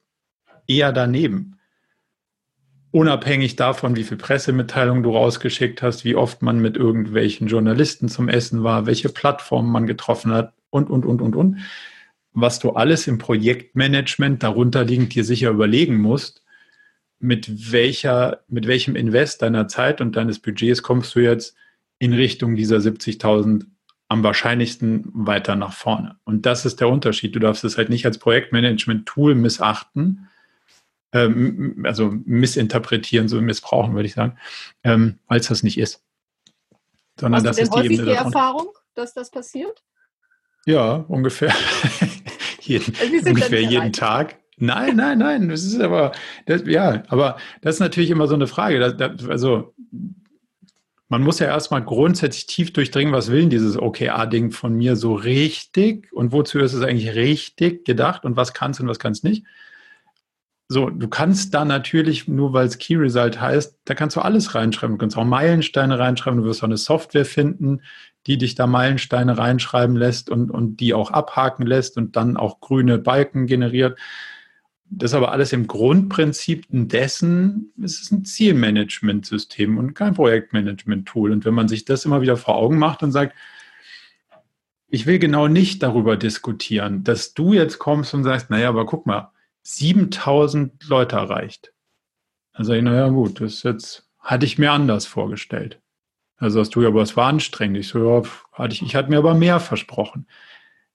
eher daneben. Unabhängig davon, wie viel Pressemitteilungen du rausgeschickt hast, wie oft man mit irgendwelchen Journalisten zum Essen war, welche Plattformen man getroffen hat und, und, und, und, und. Was du alles im Projektmanagement darunter liegend dir sicher überlegen musst, mit welcher, mit welchem Invest deiner Zeit und deines Budgets kommst du jetzt in Richtung dieser 70.000 am wahrscheinlichsten weiter nach vorne. Und das ist der Unterschied. Du darfst es halt nicht als Projektmanagement-Tool missachten, ähm, also missinterpretieren, so missbrauchen, würde ich sagen, ähm, weil es das nicht ist. Sondern Hast das ist die Ebene die Erfahrung, dass das passiert? Ja, ungefähr. <laughs> jeden, also ungefähr jeden Tag. Nein, nein, nein. Das ist aber, das, ja, aber das ist natürlich immer so eine Frage. Das, das, also, man muss ja erstmal grundsätzlich tief durchdringen, was will denn dieses OKR-Ding von mir so richtig und wozu ist es eigentlich richtig gedacht und was kannst und was kannst nicht. So, du kannst da natürlich, nur weil es Key Result heißt, da kannst du alles reinschreiben. Du kannst auch Meilensteine reinschreiben. Du wirst auch eine Software finden, die dich da Meilensteine reinschreiben lässt und, und die auch abhaken lässt und dann auch grüne Balken generiert. Das ist aber alles im Grundprinzip dessen, es ist ein Zielmanagementsystem und kein Projektmanagement-Tool. Und wenn man sich das immer wieder vor Augen macht und sagt, ich will genau nicht darüber diskutieren, dass du jetzt kommst und sagst, naja, aber guck mal, 7000 Leute erreicht. Dann sage ich, naja, gut, das jetzt, hatte ich mir anders vorgestellt. Also sagst du, ja, aber es war anstrengend. Ich so, ja, hatte ich, ich hatte mir aber mehr versprochen.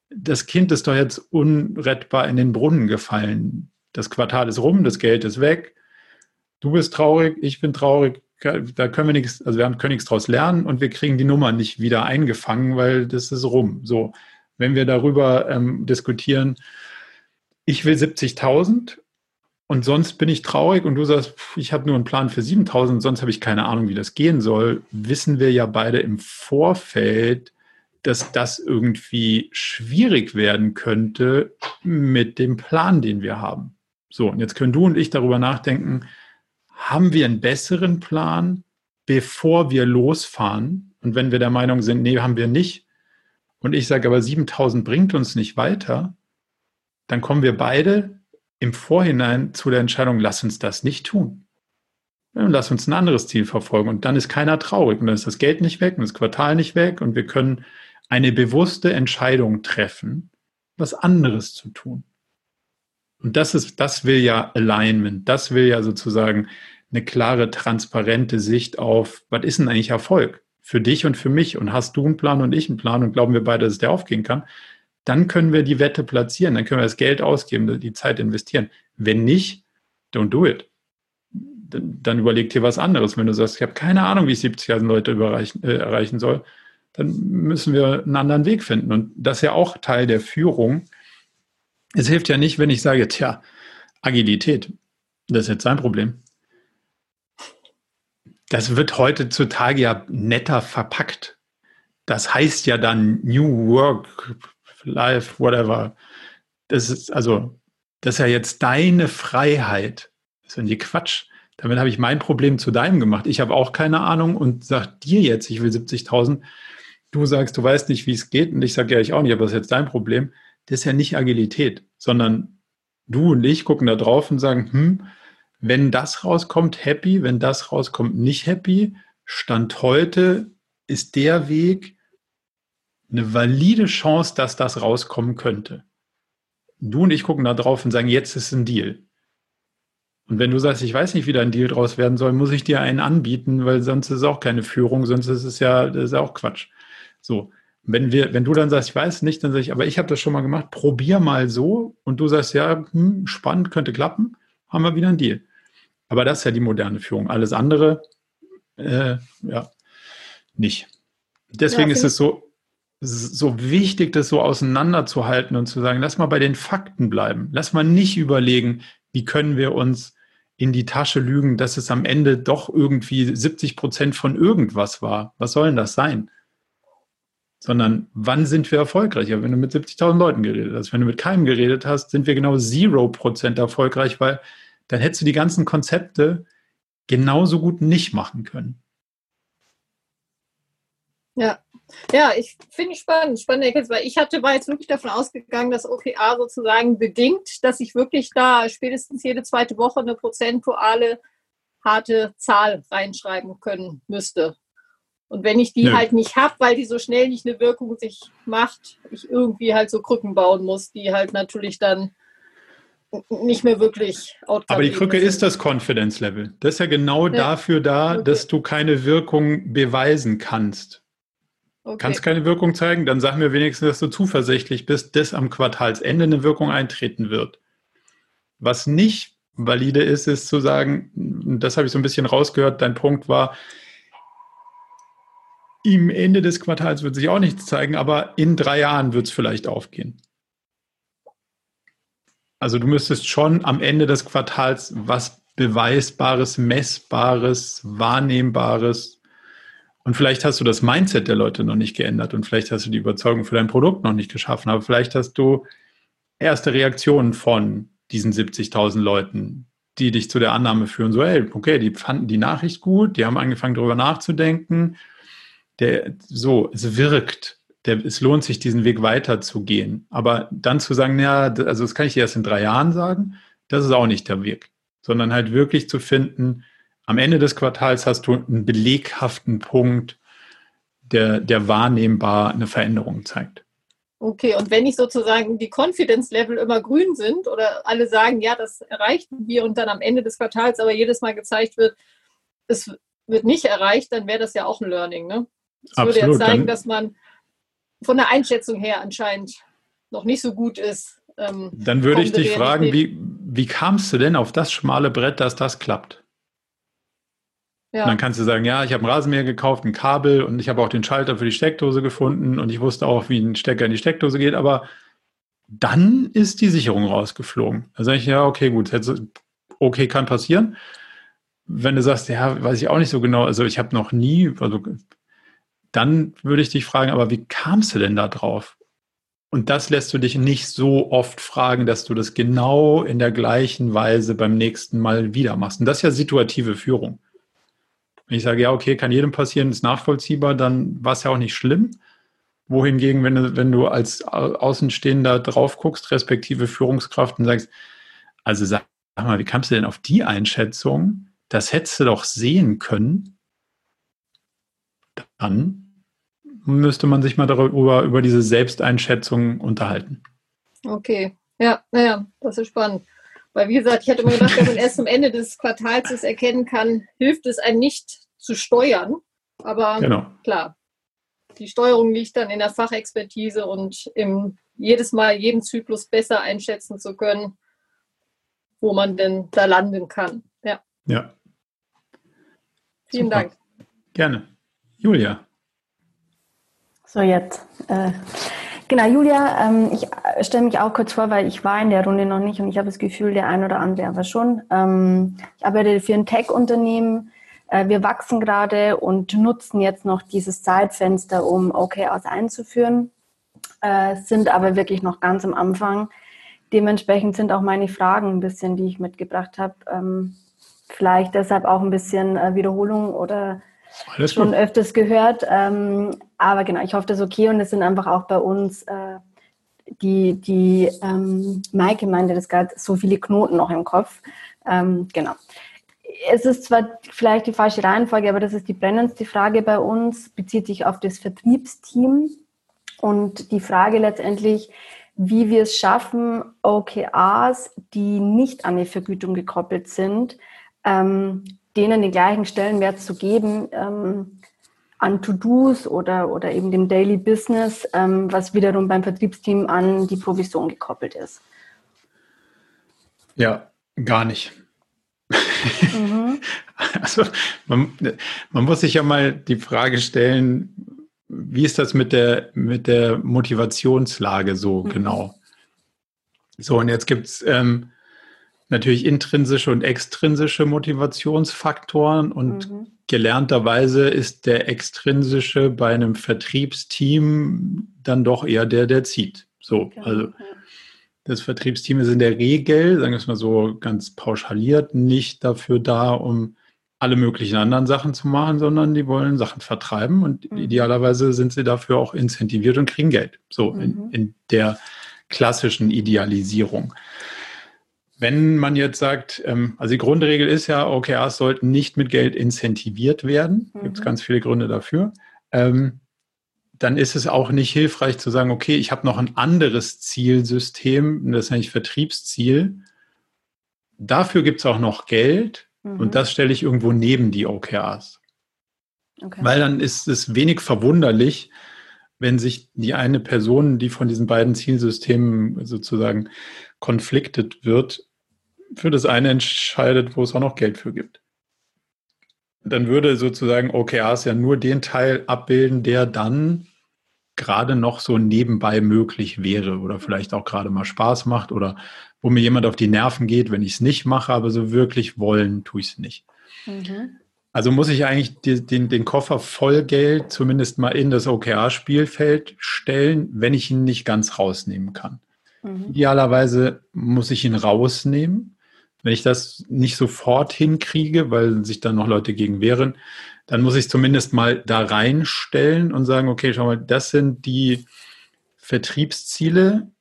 Das Kind ist doch jetzt unrettbar in den Brunnen gefallen das Quartal ist rum, das Geld ist weg, du bist traurig, ich bin traurig, da können wir nichts, also wir können nichts draus lernen und wir kriegen die Nummer nicht wieder eingefangen, weil das ist rum. So, wenn wir darüber ähm, diskutieren, ich will 70.000 und sonst bin ich traurig und du sagst, ich habe nur einen Plan für 7.000, sonst habe ich keine Ahnung, wie das gehen soll, wissen wir ja beide im Vorfeld, dass das irgendwie schwierig werden könnte mit dem Plan, den wir haben. So, und jetzt können du und ich darüber nachdenken, haben wir einen besseren Plan, bevor wir losfahren? Und wenn wir der Meinung sind, nee, haben wir nicht, und ich sage aber 7000 bringt uns nicht weiter, dann kommen wir beide im Vorhinein zu der Entscheidung, lass uns das nicht tun. Lass uns ein anderes Ziel verfolgen. Und dann ist keiner traurig. Und dann ist das Geld nicht weg und das Quartal nicht weg. Und wir können eine bewusste Entscheidung treffen, was anderes zu tun. Und das ist, das will ja Alignment. Das will ja sozusagen eine klare, transparente Sicht auf, was ist denn eigentlich Erfolg? Für dich und für mich. Und hast du einen Plan und ich einen Plan und glauben wir beide, dass es der aufgehen kann? Dann können wir die Wette platzieren. Dann können wir das Geld ausgeben, die Zeit investieren. Wenn nicht, don't do it dann überleg dir was anderes. Wenn du sagst, ich habe keine Ahnung, wie ich 70.000 Leute äh, erreichen soll, dann müssen wir einen anderen Weg finden. Und das ist ja auch Teil der Führung. Es hilft ja nicht, wenn ich sage, tja, Agilität, das ist jetzt sein Problem. Das wird heutzutage ja netter verpackt. Das heißt ja dann New Work, Life, whatever. Das ist also, das ist ja jetzt deine Freiheit. Das ist ja Quatsch. Damit habe ich mein Problem zu deinem gemacht. Ich habe auch keine Ahnung und sage dir jetzt, ich will 70.000. Du sagst, du weißt nicht, wie es geht und ich sage ja, ich auch nicht, aber das ist jetzt dein Problem. Das ist ja nicht Agilität, sondern du und ich gucken da drauf und sagen, hm, wenn das rauskommt, happy, wenn das rauskommt, nicht happy. Stand heute ist der Weg eine valide Chance, dass das rauskommen könnte. Du und ich gucken da drauf und sagen, jetzt ist ein Deal. Und wenn du sagst, ich weiß nicht, wie da ein Deal draus werden soll, muss ich dir einen anbieten, weil sonst ist es auch keine Führung, sonst ist es ja, das ist ja auch Quatsch. So. Wenn wir, wenn du dann sagst, ich weiß nicht, dann sage ich, aber ich habe das schon mal gemacht, probier mal so und du sagst, ja, hm, spannend, könnte klappen, haben wir wieder einen Deal. Aber das ist ja die moderne Führung. Alles andere, äh, ja, nicht. Deswegen ja, ist es so, so wichtig, das so auseinanderzuhalten und zu sagen, lass mal bei den Fakten bleiben. Lass mal nicht überlegen, wie können wir uns in die Tasche lügen, dass es am Ende doch irgendwie 70 Prozent von irgendwas war. Was soll denn das sein? Sondern wann sind wir erfolgreicher? Wenn du mit 70.000 Leuten geredet hast. Wenn du mit keinem geredet hast, sind wir genau 0 Prozent erfolgreich, weil dann hättest du die ganzen Konzepte genauso gut nicht machen können. Ja, ja, ich finde ich spannend, spannende weil ich hatte, war jetzt wirklich davon ausgegangen, dass OKA sozusagen bedingt, dass ich wirklich da spätestens jede zweite Woche eine prozentuale harte Zahl reinschreiben können müsste. Und wenn ich die ja. halt nicht habe, weil die so schnell nicht eine Wirkung sich macht, ich irgendwie halt so Krücken bauen muss, die halt natürlich dann nicht mehr wirklich Aber die Krücke ist das Confidence Level. Das ist ja genau ja. dafür da, okay. dass du keine Wirkung beweisen kannst. Okay. Kannst keine Wirkung zeigen, dann sag mir wenigstens, dass du zuversichtlich bist, dass am Quartalsende eine Wirkung eintreten wird. Was nicht valide ist, ist zu sagen, das habe ich so ein bisschen rausgehört, dein Punkt war, im Ende des Quartals wird sich auch nichts zeigen, aber in drei Jahren wird es vielleicht aufgehen. Also du müsstest schon am Ende des Quartals was Beweisbares, Messbares, Wahrnehmbares und vielleicht hast du das Mindset der Leute noch nicht geändert und vielleicht hast du die Überzeugung für dein Produkt noch nicht geschaffen, aber vielleicht hast du erste Reaktionen von diesen 70.000 Leuten, die dich zu der Annahme führen, so, hey, okay, die fanden die Nachricht gut, die haben angefangen darüber nachzudenken, der, so, es wirkt, der, es lohnt sich, diesen Weg weiterzugehen. Aber dann zu sagen, ja, also das kann ich dir erst in drei Jahren sagen, das ist auch nicht der Weg, sondern halt wirklich zu finden, am Ende des Quartals hast du einen beleghaften Punkt, der, der wahrnehmbar eine Veränderung zeigt. Okay, und wenn ich sozusagen die Confidence Level immer grün sind oder alle sagen, ja, das erreichten wir und dann am Ende des Quartals aber jedes Mal gezeigt wird, es wird nicht erreicht, dann wäre das ja auch ein Learning. Ne? Das Absolut, würde ja zeigen, dass man von der Einschätzung her anscheinend noch nicht so gut ist. Ähm, dann würde ich dich fragen, wie, wie kamst du denn auf das schmale Brett, dass das klappt? Ja. Und dann kannst du sagen, ja, ich habe ein Rasenmäher gekauft, ein Kabel und ich habe auch den Schalter für die Steckdose gefunden und ich wusste auch, wie ein Stecker in die Steckdose geht, aber dann ist die Sicherung rausgeflogen. Da sage ich, ja, okay, gut, okay, kann passieren. Wenn du sagst, ja, weiß ich auch nicht so genau, also ich habe noch nie, also dann würde ich dich fragen, aber wie kamst du denn da drauf? Und das lässt du dich nicht so oft fragen, dass du das genau in der gleichen Weise beim nächsten Mal wieder machst. Und das ist ja situative Führung. Wenn ich sage, ja, okay, kann jedem passieren, ist nachvollziehbar, dann war es ja auch nicht schlimm. Wohingegen, wenn du, wenn du als Außenstehender drauf guckst, respektive Führungskraft und sagst, also sag mal, wie kamst du denn auf die Einschätzung? Das hättest du doch sehen können. Dann müsste man sich mal darüber, über diese Selbsteinschätzung unterhalten. Okay, ja, naja, das ist spannend. Weil, wie gesagt, ich hätte immer gedacht, wenn man erst am Ende des Quartals es erkennen kann, hilft es einem nicht zu steuern. Aber genau. klar, die Steuerung liegt dann in der Fachexpertise und im, jedes Mal jeden Zyklus besser einschätzen zu können, wo man denn da landen kann. Ja. Ja. Vielen Super. Dank. Gerne. Julia. So, jetzt. Äh, Genau, Julia, ähm, ich stelle mich auch kurz vor, weil ich war in der Runde noch nicht und ich habe das Gefühl, der ein oder andere aber schon. Ähm, ich arbeite für ein Tech-Unternehmen. Äh, wir wachsen gerade und nutzen jetzt noch dieses Zeitfenster, um OKRs einzuführen, äh, sind aber wirklich noch ganz am Anfang. Dementsprechend sind auch meine Fragen ein bisschen, die ich mitgebracht habe, ähm, vielleicht deshalb auch ein bisschen äh, Wiederholung oder alles schon gut. öfters gehört. Ähm, aber genau, ich hoffe, das ist okay. Und es sind einfach auch bei uns äh, die, die ähm, Maike meinte, das gerade so viele Knoten noch im Kopf. Ähm, genau. Es ist zwar vielleicht die falsche Reihenfolge, aber das ist die brennendste Frage bei uns, bezieht sich auf das Vertriebsteam und die Frage letztendlich, wie wir es schaffen, OKRs, die nicht an die Vergütung gekoppelt sind, ähm, denen den gleichen Stellenwert zu geben ähm, an To-Dos oder, oder eben dem Daily Business, ähm, was wiederum beim Vertriebsteam an die Provision gekoppelt ist. Ja, gar nicht. Mhm. <laughs> also man, man muss sich ja mal die Frage stellen, wie ist das mit der, mit der Motivationslage so mhm. genau? So, und jetzt gibt es ähm, natürlich intrinsische und extrinsische Motivationsfaktoren und mhm. gelernterweise ist der extrinsische bei einem Vertriebsteam dann doch eher der, der zieht. So, genau, also das Vertriebsteam ist in der Regel, sagen wir es mal so ganz pauschaliert, nicht dafür da, um alle möglichen anderen Sachen zu machen, sondern die wollen Sachen vertreiben und mhm. idealerweise sind sie dafür auch incentiviert und kriegen Geld. So mhm. in, in der klassischen Idealisierung. Wenn man jetzt sagt, ähm, also die Grundregel ist ja, OKRs sollten nicht mit Geld incentiviert werden, mhm. gibt es ganz viele Gründe dafür, ähm, dann ist es auch nicht hilfreich zu sagen, okay, ich habe noch ein anderes Zielsystem, das ist eigentlich Vertriebsziel. Dafür gibt es auch noch Geld mhm. und das stelle ich irgendwo neben die OKRs. Okay. Weil dann ist es wenig verwunderlich, wenn sich die eine Person, die von diesen beiden Zielsystemen sozusagen konfliktet wird, für das eine entscheidet, wo es auch noch Geld für gibt. Dann würde sozusagen OKRs ja nur den Teil abbilden, der dann gerade noch so nebenbei möglich wäre oder vielleicht auch gerade mal Spaß macht oder wo mir jemand auf die Nerven geht, wenn ich es nicht mache, aber so wirklich wollen tue ich es nicht. Mhm. Also muss ich eigentlich die, den, den Koffer voll Geld zumindest mal in das OKR-Spielfeld stellen, wenn ich ihn nicht ganz rausnehmen kann. Mhm. Idealerweise muss ich ihn rausnehmen. Wenn ich das nicht sofort hinkriege, weil sich dann noch Leute gegen wehren, dann muss ich zumindest mal da reinstellen und sagen, okay, schau mal, das sind die Vertriebsziele,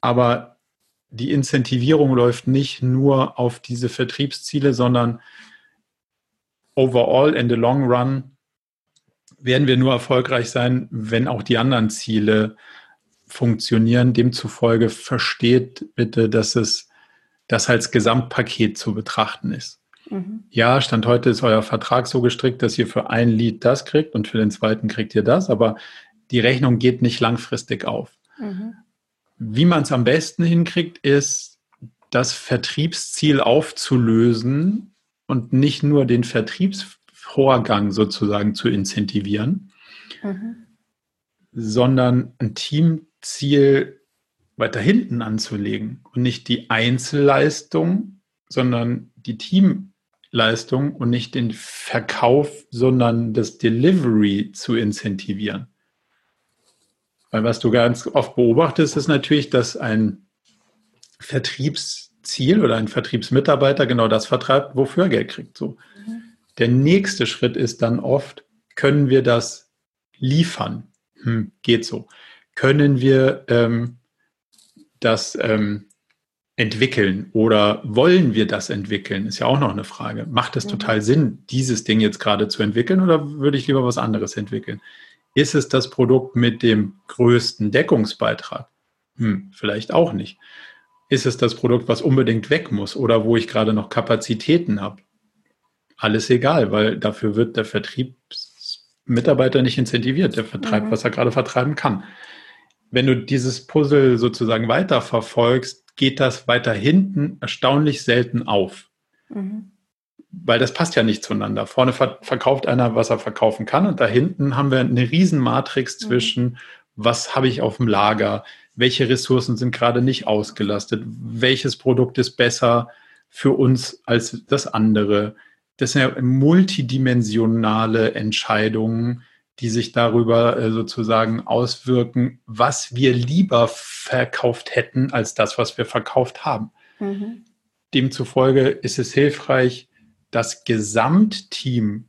aber die Incentivierung läuft nicht nur auf diese Vertriebsziele, sondern overall in the long run werden wir nur erfolgreich sein, wenn auch die anderen Ziele funktionieren. Demzufolge versteht bitte, dass es das als Gesamtpaket zu betrachten ist. Mhm. Ja, Stand heute ist euer Vertrag so gestrickt, dass ihr für ein Lied das kriegt und für den zweiten kriegt ihr das, aber die Rechnung geht nicht langfristig auf. Mhm. Wie man es am besten hinkriegt, ist, das Vertriebsziel aufzulösen und nicht nur den Vertriebsvorgang sozusagen zu incentivieren, mhm. sondern ein Teamziel weiter hinten anzulegen und nicht die Einzelleistung, sondern die Teamleistung und nicht den Verkauf, sondern das Delivery zu incentivieren. Weil was du ganz oft beobachtest, ist natürlich, dass ein Vertriebs Ziel oder ein Vertriebsmitarbeiter genau das vertreibt, wofür er Geld kriegt. So. Der nächste Schritt ist dann oft, können wir das liefern? Hm, geht so. Können wir ähm, das ähm, entwickeln oder wollen wir das entwickeln? Ist ja auch noch eine Frage. Macht es mhm. total Sinn, dieses Ding jetzt gerade zu entwickeln oder würde ich lieber was anderes entwickeln? Ist es das Produkt mit dem größten Deckungsbeitrag? Hm, vielleicht auch nicht. Ist es das Produkt, was unbedingt weg muss oder wo ich gerade noch Kapazitäten habe? Alles egal, weil dafür wird der Vertriebsmitarbeiter nicht incentiviert. Der vertreibt, mhm. was er gerade vertreiben kann. Wenn du dieses Puzzle sozusagen weiterverfolgst, geht das weiter hinten erstaunlich selten auf. Mhm. Weil das passt ja nicht zueinander. Vorne verkauft einer, was er verkaufen kann, und da hinten haben wir eine Riesenmatrix mhm. zwischen, was habe ich auf dem Lager, welche Ressourcen sind gerade nicht ausgelastet, welches Produkt ist besser für uns als das andere. Das sind ja multidimensionale Entscheidungen, die sich darüber äh, sozusagen auswirken, was wir lieber verkauft hätten als das, was wir verkauft haben. Mhm. Demzufolge ist es hilfreich, das Gesamtteam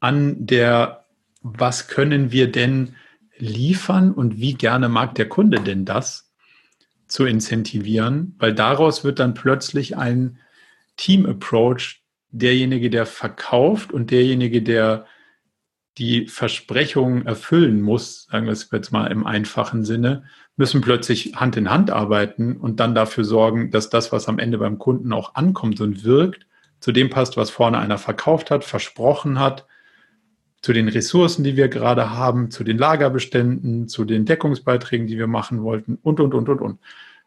an der, was können wir denn liefern und wie gerne mag der Kunde denn das zu incentivieren, weil daraus wird dann plötzlich ein Team-Approach, derjenige, der verkauft und derjenige, der die Versprechungen erfüllen muss, sagen wir es jetzt mal im einfachen Sinne, müssen plötzlich Hand in Hand arbeiten und dann dafür sorgen, dass das, was am Ende beim Kunden auch ankommt und wirkt, zu dem passt, was vorne einer verkauft hat, versprochen hat zu den Ressourcen, die wir gerade haben, zu den Lagerbeständen, zu den Deckungsbeiträgen, die wir machen wollten und, und, und, und, und.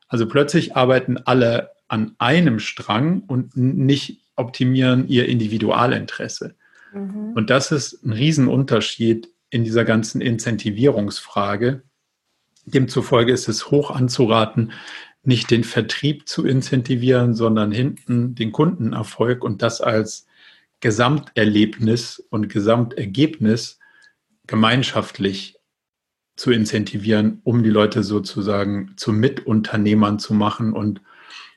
Also plötzlich arbeiten alle an einem Strang und nicht optimieren ihr Individualinteresse. Mhm. Und das ist ein Riesenunterschied in dieser ganzen Incentivierungsfrage. Demzufolge ist es hoch anzuraten, nicht den Vertrieb zu incentivieren, sondern hinten den Kundenerfolg und das als Gesamterlebnis und Gesamtergebnis gemeinschaftlich zu incentivieren, um die Leute sozusagen zu Mitunternehmern zu machen und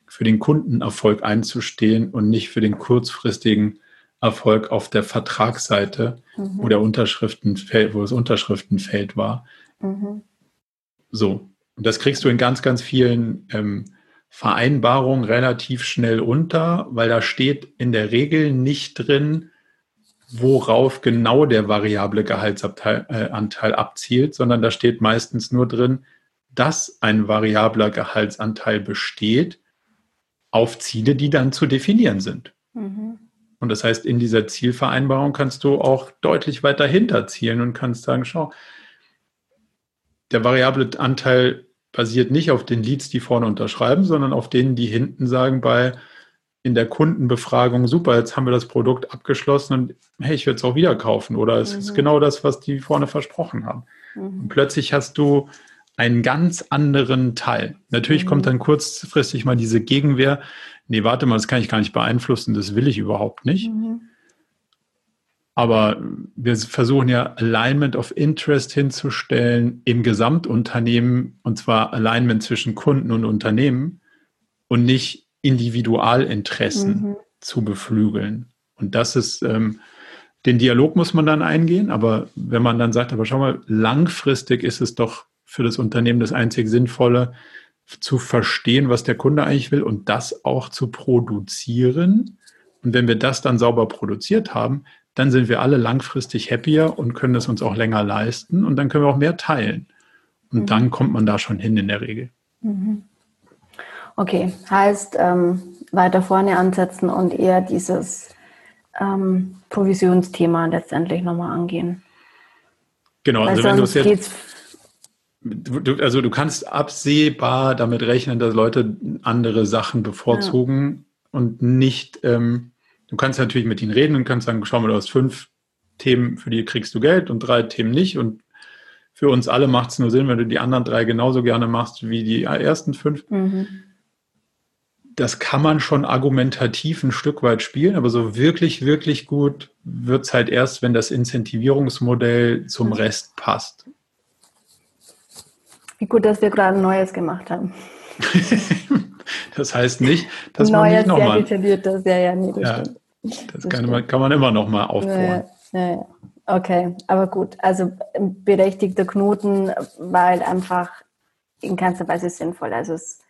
für den Kundenerfolg einzustehen und nicht für den kurzfristigen Erfolg auf der Vertragsseite, mhm. wo der Unterschriftenfeld, wo das Unterschriftenfeld war. Mhm. So. Und das kriegst du in ganz, ganz vielen ähm, Vereinbarung relativ schnell unter, weil da steht in der Regel nicht drin, worauf genau der variable Gehaltsanteil äh, abzielt, sondern da steht meistens nur drin, dass ein variabler Gehaltsanteil besteht auf Ziele, die dann zu definieren sind. Mhm. Und das heißt, in dieser Zielvereinbarung kannst du auch deutlich weiter hinterzielen und kannst sagen, schau, der variable Anteil basiert nicht auf den Leads, die vorne unterschreiben, sondern auf denen, die hinten sagen bei in der Kundenbefragung, super, jetzt haben wir das Produkt abgeschlossen und hey, ich werde es auch wieder kaufen oder es mhm. ist genau das, was die vorne versprochen haben. Mhm. Und plötzlich hast du einen ganz anderen Teil. Natürlich mhm. kommt dann kurzfristig mal diese Gegenwehr, nee, warte mal, das kann ich gar nicht beeinflussen, das will ich überhaupt nicht. Mhm. Aber wir versuchen ja Alignment of Interest hinzustellen im Gesamtunternehmen und zwar Alignment zwischen Kunden und Unternehmen und nicht Individualinteressen mhm. zu beflügeln. Und das ist, ähm, den Dialog muss man dann eingehen, aber wenn man dann sagt, aber schau mal, langfristig ist es doch für das Unternehmen das einzig Sinnvolle, zu verstehen, was der Kunde eigentlich will und das auch zu produzieren. Und wenn wir das dann sauber produziert haben, dann sind wir alle langfristig happier und können es uns auch länger leisten und dann können wir auch mehr teilen. Und mhm. dann kommt man da schon hin in der Regel. Mhm. Okay, heißt ähm, weiter vorne ansetzen und eher dieses ähm, Provisionsthema letztendlich nochmal angehen. Genau, Weil also wenn du es jetzt. Du, also du kannst absehbar damit rechnen, dass Leute andere Sachen bevorzugen ja. und nicht ähm, Du kannst natürlich mit ihnen reden und kannst sagen, schau mal, du hast fünf Themen, für die kriegst du Geld und drei Themen nicht. Und für uns alle macht es nur Sinn, wenn du die anderen drei genauso gerne machst wie die ersten fünf. Mhm. Das kann man schon argumentativ ein Stück weit spielen, aber so wirklich, wirklich gut wird es halt erst, wenn das Incentivierungsmodell zum mhm. Rest passt. Wie gut, dass wir gerade ein Neues gemacht haben. <laughs> Das heißt nicht, dass Neues, man nicht nochmal. Sehr detailliertes, ja, ja, nee, das ja, Das, das kann, man, kann, man, immer noch mal aufbauen. Ja, ja, Okay, aber gut. Also berechtigter Knoten, weil einfach in keinster Weise sinnvoll. Also es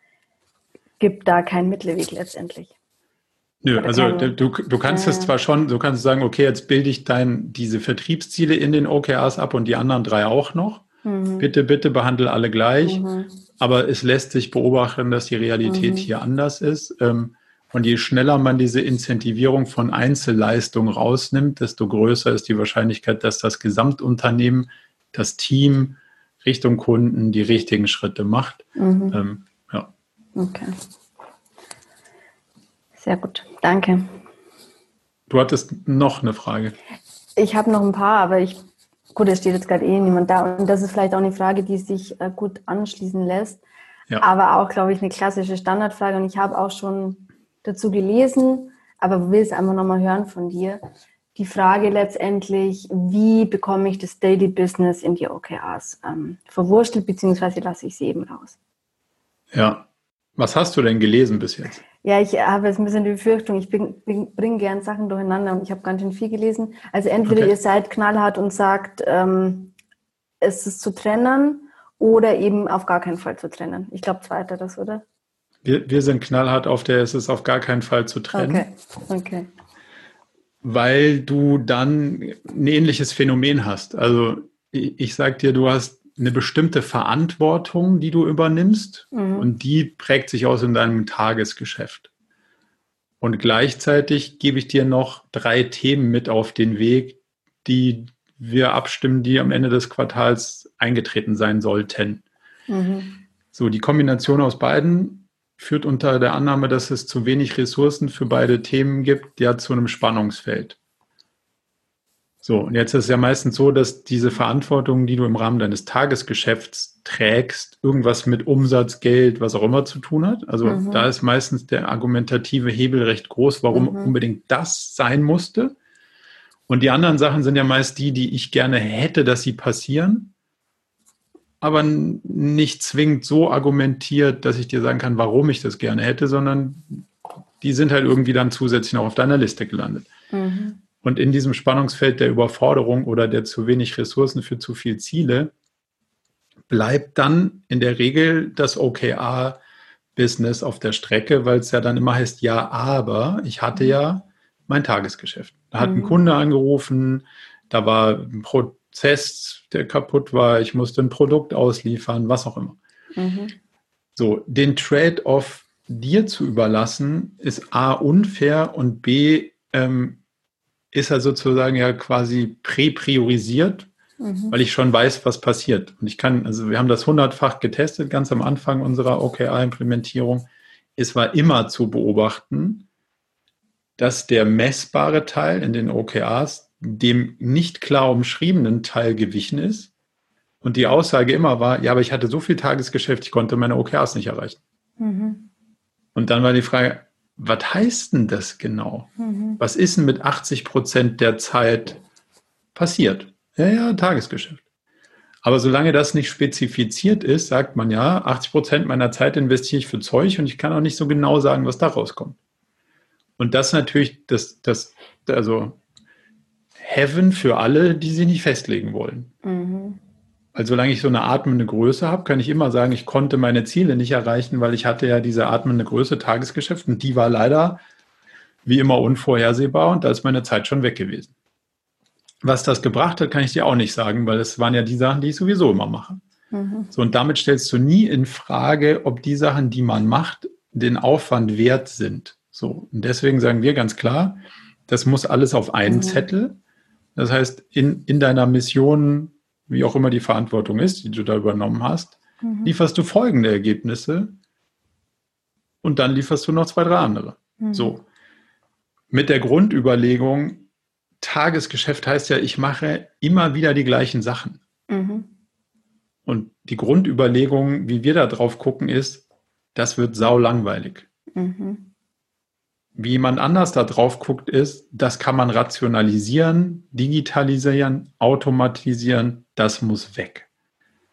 gibt da keinen Mittelweg letztendlich. Nö, also du, du kannst äh, es zwar schon, du kannst sagen, okay, jetzt bilde ich dein, diese Vertriebsziele in den OKRs ab und die anderen drei auch noch. Mhm. Bitte, bitte behandle alle gleich. Mhm. Aber es lässt sich beobachten, dass die Realität mhm. hier anders ist. Ähm, und je schneller man diese Incentivierung von Einzelleistungen rausnimmt, desto größer ist die Wahrscheinlichkeit, dass das Gesamtunternehmen, das Team Richtung Kunden die richtigen Schritte macht. Mhm. Ähm, ja. Okay. Sehr gut, danke. Du hattest noch eine Frage. Ich habe noch ein paar, aber ich, gut, es steht jetzt gerade eh niemand da. Und das ist vielleicht auch eine Frage, die sich äh, gut anschließen lässt. Ja. Aber auch, glaube ich, eine klassische Standardfrage. Und ich habe auch schon dazu gelesen, aber will es einfach nochmal hören von dir. Die Frage letztendlich, wie bekomme ich das Daily Business in die OKRs ähm, verwurstelt, beziehungsweise lasse ich sie eben raus? Ja, was hast du denn gelesen bis jetzt? Ja, ich habe jetzt ein bisschen die Befürchtung, ich bringe gern Sachen durcheinander und ich habe ganz schön viel gelesen. Also entweder okay. ihr seid knallhart und sagt, ähm, es ist zu trennen oder eben auf gar keinen Fall zu trennen. Ich glaube, zweiteres, oder? Wir, wir sind knallhart auf der, es ist auf gar keinen Fall zu trennen. Okay, okay. Weil du dann ein ähnliches Phänomen hast. Also ich, ich sag dir, du hast eine bestimmte Verantwortung, die du übernimmst mhm. und die prägt sich aus in deinem Tagesgeschäft. Und gleichzeitig gebe ich dir noch drei Themen mit auf den Weg, die wir abstimmen, die am Ende des Quartals eingetreten sein sollten. Mhm. So, die Kombination aus beiden führt unter der Annahme, dass es zu wenig Ressourcen für beide Themen gibt, ja zu einem Spannungsfeld. So, und jetzt ist es ja meistens so, dass diese Verantwortung, die du im Rahmen deines Tagesgeschäfts trägst, irgendwas mit Umsatz, Geld, was auch immer zu tun hat. Also mhm. da ist meistens der argumentative Hebel recht groß, warum mhm. unbedingt das sein musste. Und die anderen Sachen sind ja meist die, die ich gerne hätte, dass sie passieren, aber nicht zwingend so argumentiert, dass ich dir sagen kann, warum ich das gerne hätte, sondern die sind halt irgendwie dann zusätzlich noch auf deiner Liste gelandet. Mhm. Und in diesem Spannungsfeld der Überforderung oder der zu wenig Ressourcen für zu viel Ziele bleibt dann in der Regel das OKR-Business auf der Strecke, weil es ja dann immer heißt, ja, aber ich hatte ja mein Tagesgeschäft. Da hat ein mhm. Kunde angerufen, da war ein Prozess, der kaputt war, ich musste ein Produkt ausliefern, was auch immer. Mhm. So, den Trade-off dir zu überlassen, ist A unfair und B ähm, ist er sozusagen ja quasi präpriorisiert, mhm. weil ich schon weiß, was passiert. Und ich kann, also wir haben das hundertfach getestet, ganz am Anfang unserer OKR-Implementierung. Es war immer zu beobachten, dass der messbare Teil in den OKRs dem nicht klar umschriebenen Teil gewichen ist. Und die Aussage immer war, ja, aber ich hatte so viel Tagesgeschäft, ich konnte meine OKRs nicht erreichen. Mhm. Und dann war die Frage, was heißt denn das genau? Mhm. Was ist denn mit 80 Prozent der Zeit passiert? Ja, ja, Tagesgeschäft. Aber solange das nicht spezifiziert ist, sagt man ja, 80 Prozent meiner Zeit investiere ich für Zeug und ich kann auch nicht so genau sagen, was da rauskommt. Und das natürlich, das, das, also Heaven für alle, die sich nicht festlegen wollen. Mhm. Weil solange ich so eine atmende Größe habe, kann ich immer sagen, ich konnte meine Ziele nicht erreichen, weil ich hatte ja diese atmende Größe Tagesgeschäft und die war leider wie immer unvorhersehbar und da ist meine Zeit schon weg gewesen. Was das gebracht hat, kann ich dir auch nicht sagen, weil es waren ja die Sachen, die ich sowieso immer mache. Mhm. So, und damit stellst du nie in Frage, ob die Sachen, die man macht, den Aufwand wert sind. So, und deswegen sagen wir ganz klar, das muss alles auf einen mhm. Zettel. Das heißt, in, in deiner Mission wie auch immer die Verantwortung ist, die du da übernommen hast, mhm. lieferst du folgende Ergebnisse und dann lieferst du noch zwei, drei andere. Mhm. So. Mit der Grundüberlegung, Tagesgeschäft heißt ja, ich mache immer wieder die gleichen Sachen. Mhm. Und die Grundüberlegung, wie wir da drauf gucken, ist, das wird sau langweilig. Mhm. Wie jemand anders da drauf guckt, ist, das kann man rationalisieren, digitalisieren, automatisieren, das muss weg.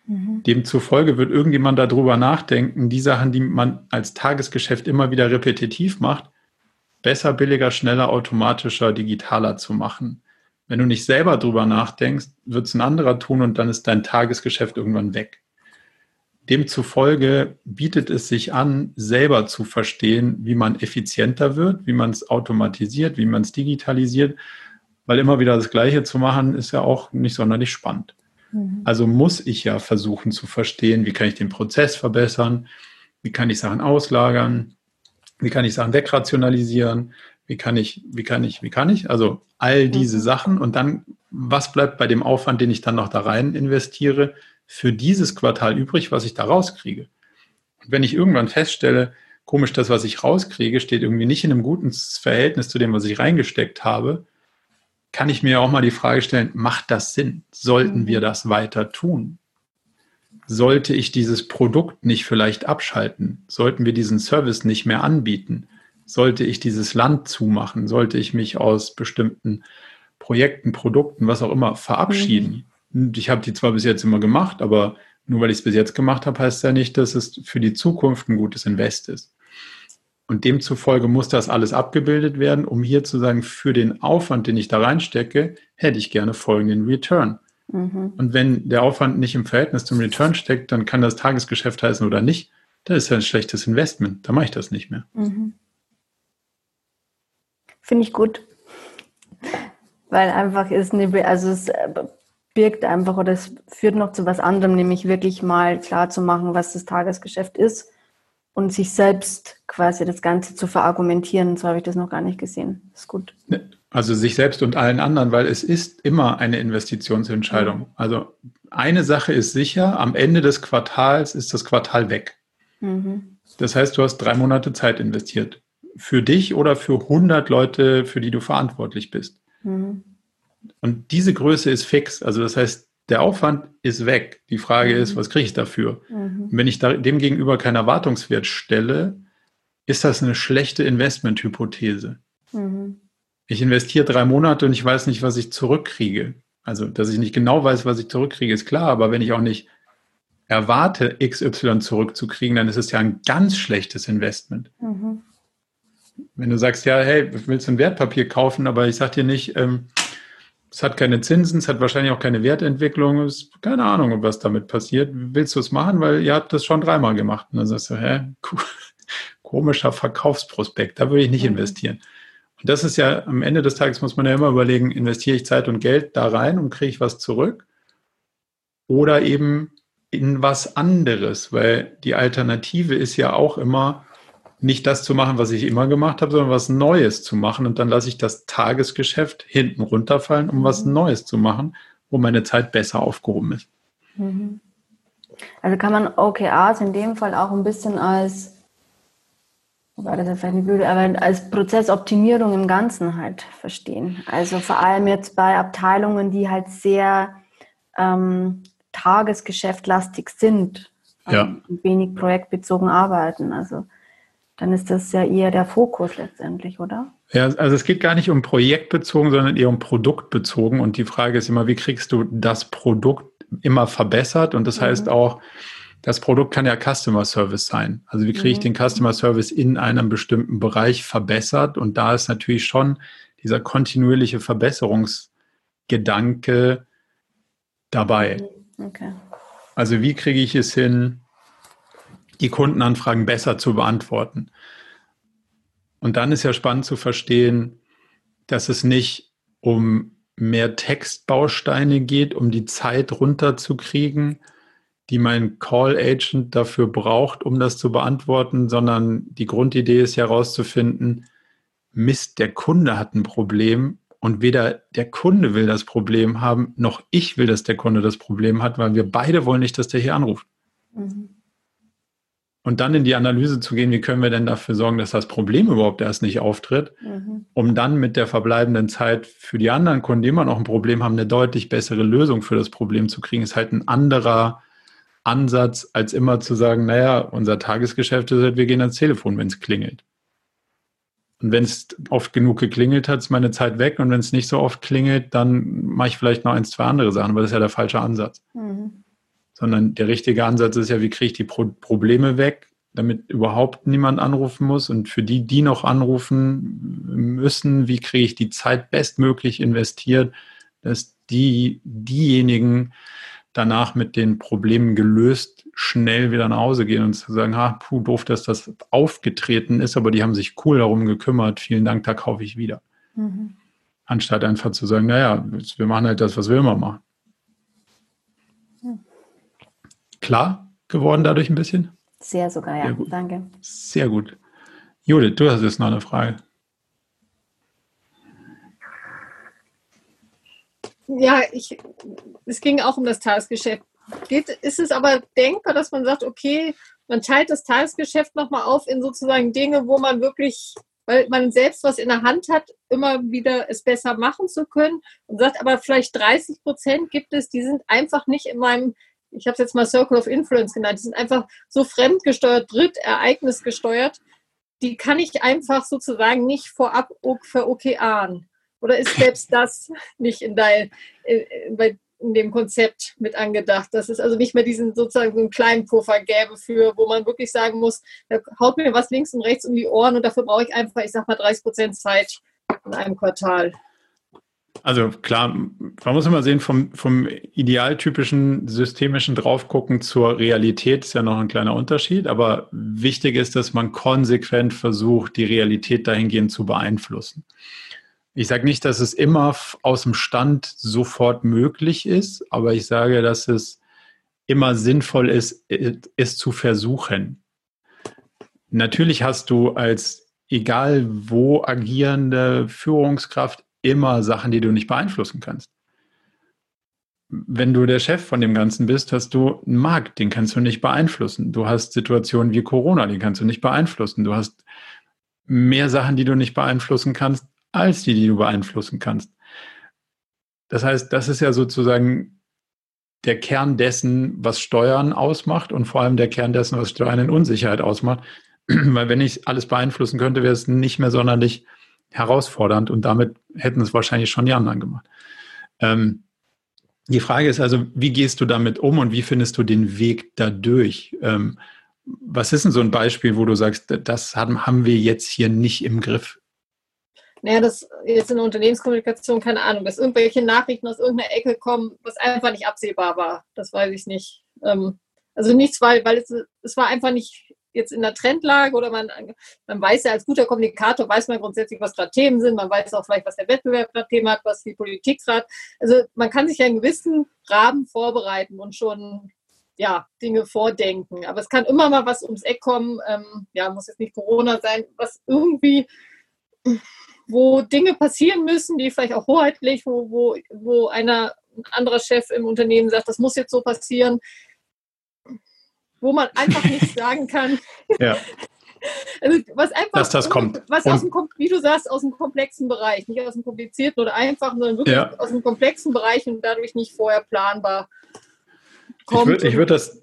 Mhm. Demzufolge wird irgendjemand darüber nachdenken, die Sachen, die man als Tagesgeschäft immer wieder repetitiv macht, besser, billiger, schneller, automatischer, digitaler zu machen. Wenn du nicht selber drüber nachdenkst, wird es ein anderer tun und dann ist dein Tagesgeschäft irgendwann weg. Demzufolge bietet es sich an, selber zu verstehen, wie man effizienter wird, wie man es automatisiert, wie man es digitalisiert, weil immer wieder das Gleiche zu machen, ist ja auch nicht sonderlich spannend. Mhm. Also muss ich ja versuchen zu verstehen, wie kann ich den Prozess verbessern, wie kann ich Sachen auslagern, wie kann ich Sachen wegrationalisieren, wie kann ich, wie kann ich, wie kann ich, also all diese mhm. Sachen und dann, was bleibt bei dem Aufwand, den ich dann noch da rein investiere, für dieses Quartal übrig, was ich da rauskriege. Und wenn ich irgendwann feststelle, komisch, das, was ich rauskriege, steht irgendwie nicht in einem guten Verhältnis zu dem, was ich reingesteckt habe, kann ich mir auch mal die Frage stellen, macht das Sinn? Sollten wir mhm. das weiter tun? Sollte ich dieses Produkt nicht vielleicht abschalten? Sollten wir diesen Service nicht mehr anbieten? Sollte ich dieses Land zumachen? Sollte ich mich aus bestimmten Projekten, Produkten, was auch immer, verabschieden? Ich habe die zwar bis jetzt immer gemacht, aber nur weil ich es bis jetzt gemacht habe, heißt ja nicht, dass es für die Zukunft ein gutes Invest ist. Und demzufolge muss das alles abgebildet werden, um hier zu sagen, für den Aufwand, den ich da reinstecke, hätte ich gerne folgenden Return. Mhm. Und wenn der Aufwand nicht im Verhältnis zum Return steckt, dann kann das Tagesgeschäft heißen oder nicht. Das ist ja ein schlechtes Investment. Da mache ich das nicht mehr. Mhm. Finde ich gut. Weil einfach ist eine, also es äh, birgt einfach oder es führt noch zu was anderem, nämlich wirklich mal klar zu machen, was das Tagesgeschäft ist und sich selbst quasi das Ganze zu verargumentieren. So habe ich das noch gar nicht gesehen. Das ist gut. Also sich selbst und allen anderen, weil es ist immer eine Investitionsentscheidung. Also eine Sache ist sicher, am Ende des Quartals ist das Quartal weg. Mhm. Das heißt, du hast drei Monate Zeit investiert. Für dich oder für 100 Leute, für die du verantwortlich bist. Mhm. Und diese Größe ist fix. Also das heißt, der Aufwand ist weg. Die Frage mhm. ist, was kriege ich dafür? Mhm. Wenn ich da, dem gegenüber keinen Erwartungswert stelle, ist das eine schlechte Investmenthypothese. Mhm. Ich investiere drei Monate und ich weiß nicht, was ich zurückkriege. Also, dass ich nicht genau weiß, was ich zurückkriege, ist klar, aber wenn ich auch nicht erwarte, XY zurückzukriegen, dann ist es ja ein ganz schlechtes Investment. Mhm. Wenn du sagst, ja, hey, willst du ein Wertpapier kaufen, aber ich sag dir nicht, ähm, es hat keine Zinsen, es hat wahrscheinlich auch keine Wertentwicklung. Es ist keine Ahnung, was damit passiert. Willst du es machen? Weil ihr habt das schon dreimal gemacht. Und dann sagst du, hä, <laughs> komischer Verkaufsprospekt, da würde ich nicht mhm. investieren. Und das ist ja am Ende des Tages muss man ja immer überlegen, investiere ich Zeit und Geld da rein und kriege ich was zurück? Oder eben in was anderes, weil die Alternative ist ja auch immer, nicht das zu machen, was ich immer gemacht habe, sondern was Neues zu machen. Und dann lasse ich das Tagesgeschäft hinten runterfallen, um was mhm. Neues zu machen, wo meine Zeit besser aufgehoben ist. Mhm. Also kann man OKRs in dem Fall auch ein bisschen als, war das ja vielleicht eine blöde, aber als Prozessoptimierung im Ganzen halt verstehen. Also vor allem jetzt bei Abteilungen, die halt sehr ähm, tagesgeschäftlastig sind ja. und wenig projektbezogen arbeiten. Also dann ist das ja eher der Fokus letztendlich, oder? Ja, also es geht gar nicht um projektbezogen, sondern eher um produktbezogen. Und die Frage ist immer, wie kriegst du das Produkt immer verbessert? Und das mhm. heißt auch, das Produkt kann ja Customer Service sein. Also wie kriege ich mhm. den Customer Service in einem bestimmten Bereich verbessert? Und da ist natürlich schon dieser kontinuierliche Verbesserungsgedanke dabei. Mhm. Okay. Also wie kriege ich es hin, die Kundenanfragen besser zu beantworten. Und dann ist ja spannend zu verstehen, dass es nicht um mehr Textbausteine geht, um die Zeit runterzukriegen, die mein Call Agent dafür braucht, um das zu beantworten, sondern die Grundidee ist ja herauszufinden, Mist, der Kunde hat ein Problem und weder der Kunde will das Problem haben, noch ich will, dass der Kunde das Problem hat, weil wir beide wollen nicht, dass der hier anruft. Mhm. Und dann in die Analyse zu gehen, wie können wir denn dafür sorgen, dass das Problem überhaupt erst nicht auftritt, mhm. um dann mit der verbleibenden Zeit für die anderen Kunden, die immer noch ein Problem haben, eine deutlich bessere Lösung für das Problem zu kriegen, ist halt ein anderer Ansatz, als immer zu sagen, naja, unser Tagesgeschäft ist halt, wir gehen ans Telefon, wenn es klingelt. Und wenn es oft genug geklingelt hat, ist meine Zeit weg. Und wenn es nicht so oft klingelt, dann mache ich vielleicht noch eins, zwei andere Sachen, aber das ist ja der falsche Ansatz. Mhm sondern der richtige Ansatz ist ja, wie kriege ich die Pro Probleme weg, damit überhaupt niemand anrufen muss und für die, die noch anrufen müssen, wie kriege ich die Zeit bestmöglich investiert, dass die, diejenigen danach mit den Problemen gelöst schnell wieder nach Hause gehen und zu sagen, ha, puh, doof, dass das aufgetreten ist, aber die haben sich cool darum gekümmert, vielen Dank, da kaufe ich wieder. Mhm. Anstatt einfach zu sagen, naja, wir machen halt das, was wir immer machen. Klar geworden dadurch ein bisschen? Sehr sogar, ja. Sehr Danke. Sehr gut. Judith, du hast jetzt noch eine Frage. Ja, ich, es ging auch um das Tagesgeschäft. Geht, ist es aber denkbar, dass man sagt, okay, man teilt das Tagesgeschäft nochmal auf in sozusagen Dinge, wo man wirklich, weil man selbst was in der Hand hat, immer wieder es besser machen zu können und sagt, aber vielleicht 30 Prozent gibt es, die sind einfach nicht in meinem, ich habe es jetzt mal Circle of Influence genannt, die sind einfach so fremdgesteuert, drittereignisgesteuert, die kann ich einfach sozusagen nicht vorab für OKAen. Oder ist selbst das nicht in, dein, in, in dem Konzept mit angedacht, dass es also nicht mehr diesen sozusagen so einen kleinen Puffer gäbe für, wo man wirklich sagen muss, da haut mir was links und rechts um die Ohren und dafür brauche ich einfach, ich sag mal, 30 Prozent Zeit in einem Quartal. Also klar, man muss immer sehen, vom, vom idealtypischen systemischen Draufgucken zur Realität ist ja noch ein kleiner Unterschied, aber wichtig ist, dass man konsequent versucht, die Realität dahingehend zu beeinflussen. Ich sage nicht, dass es immer aus dem Stand sofort möglich ist, aber ich sage, dass es immer sinnvoll ist, es zu versuchen. Natürlich hast du als egal wo agierende Führungskraft immer Sachen, die du nicht beeinflussen kannst. Wenn du der Chef von dem Ganzen bist, hast du einen Markt, den kannst du nicht beeinflussen. Du hast Situationen wie Corona, die kannst du nicht beeinflussen. Du hast mehr Sachen, die du nicht beeinflussen kannst, als die, die du beeinflussen kannst. Das heißt, das ist ja sozusagen der Kern dessen, was Steuern ausmacht und vor allem der Kern dessen, was Steuern in Unsicherheit ausmacht. <clears throat> Weil wenn ich alles beeinflussen könnte, wäre es nicht mehr sonderlich herausfordernd und damit hätten es wahrscheinlich schon die anderen gemacht. Ähm, die Frage ist also, wie gehst du damit um und wie findest du den Weg dadurch? Ähm, was ist denn so ein Beispiel, wo du sagst, das haben, haben wir jetzt hier nicht im Griff? naja, dass jetzt in der Unternehmenskommunikation, keine Ahnung, dass irgendwelche Nachrichten aus irgendeiner Ecke kommen, was einfach nicht absehbar war. Das weiß ich nicht. Ähm, also nichts, weil, weil es, es war einfach nicht jetzt in der Trendlage oder man, man weiß ja als guter Kommunikator, weiß man grundsätzlich, was gerade Themen sind, man weiß auch vielleicht, was der Wettbewerb gerade Thema hat, was die Politik gerade. Also man kann sich ja in gewissen Rahmen vorbereiten und schon ja, Dinge vordenken. Aber es kann immer mal was ums Eck kommen, ähm, ja, muss jetzt nicht Corona sein, was irgendwie wo Dinge passieren müssen, die vielleicht auch hoheitlich, wo, wo, wo einer, ein anderer Chef im Unternehmen sagt, das muss jetzt so passieren, wo man einfach nicht <laughs> sagen kann. Ja. <laughs> Also was einfach, dass das kommt. Was aus dem, wie du sagst, aus dem komplexen Bereich, nicht aus dem komplizierten oder einfachen, sondern wirklich ja. aus dem komplexen Bereich und dadurch nicht vorher planbar kommt. Ich würde ich würd das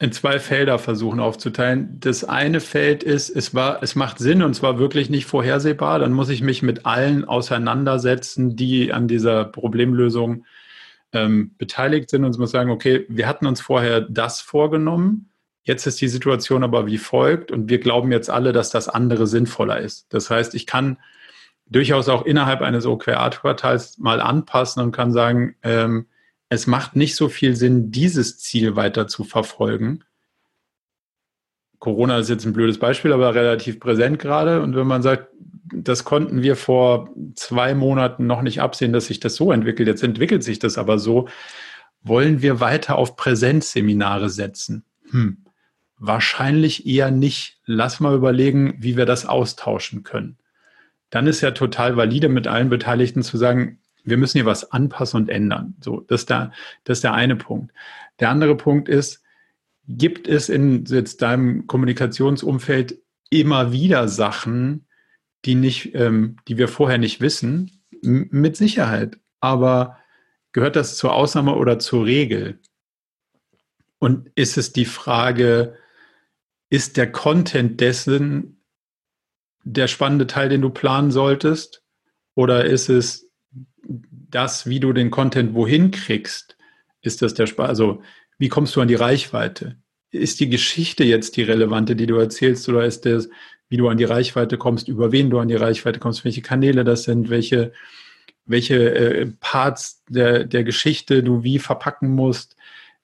in zwei Felder versuchen aufzuteilen. Das eine Feld ist, es war, es macht Sinn und zwar wirklich nicht vorhersehbar. Dann muss ich mich mit allen auseinandersetzen, die an dieser Problemlösung ähm, beteiligt sind und muss sagen, okay, wir hatten uns vorher das vorgenommen. Jetzt ist die Situation aber wie folgt und wir glauben jetzt alle, dass das andere sinnvoller ist. Das heißt, ich kann durchaus auch innerhalb eines OKR-Quartals mal anpassen und kann sagen, ähm, es macht nicht so viel Sinn, dieses Ziel weiter zu verfolgen. Corona ist jetzt ein blödes Beispiel, aber relativ präsent gerade. Und wenn man sagt, das konnten wir vor zwei Monaten noch nicht absehen, dass sich das so entwickelt, jetzt entwickelt sich das aber so, wollen wir weiter auf Präsenzseminare setzen? Hm, wahrscheinlich eher nicht. Lass mal überlegen, wie wir das austauschen können. Dann ist ja total valide mit allen Beteiligten zu sagen, wir müssen hier was anpassen und ändern. So, das ist der, das ist der eine Punkt. Der andere Punkt ist, gibt es in jetzt deinem Kommunikationsumfeld immer wieder Sachen, die nicht, ähm, die wir vorher nicht wissen? Mit Sicherheit. Aber gehört das zur Ausnahme oder zur Regel? Und ist es die Frage, ist der Content dessen der spannende Teil, den du planen solltest? Oder ist es das, wie du den Content wohin kriegst, ist das der Spaß. Also, wie kommst du an die Reichweite? Ist die Geschichte jetzt die relevante, die du erzählst, oder ist das, wie du an die Reichweite kommst, über wen du an die Reichweite kommst, welche Kanäle das sind, welche, welche äh, Parts der, der Geschichte du wie verpacken musst.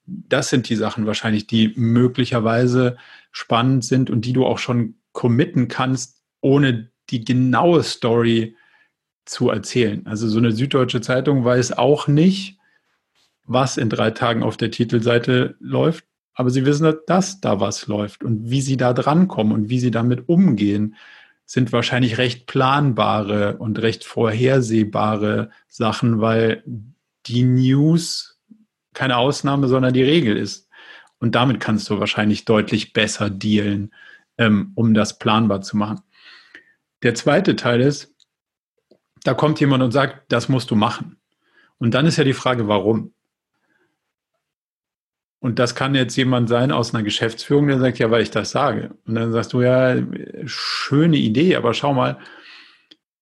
Das sind die Sachen wahrscheinlich, die möglicherweise spannend sind und die du auch schon committen kannst, ohne die genaue Story zu erzählen. Also so eine Süddeutsche Zeitung weiß auch nicht, was in drei Tagen auf der Titelseite läuft, aber sie wissen, dass da was läuft und wie sie da drankommen und wie sie damit umgehen, sind wahrscheinlich recht planbare und recht vorhersehbare Sachen, weil die News keine Ausnahme, sondern die Regel ist. Und damit kannst du wahrscheinlich deutlich besser dealen, ähm, um das planbar zu machen. Der zweite Teil ist, da kommt jemand und sagt, das musst du machen. Und dann ist ja die Frage, warum? Und das kann jetzt jemand sein aus einer Geschäftsführung, der sagt, ja, weil ich das sage. Und dann sagst du, ja, schöne Idee, aber schau mal,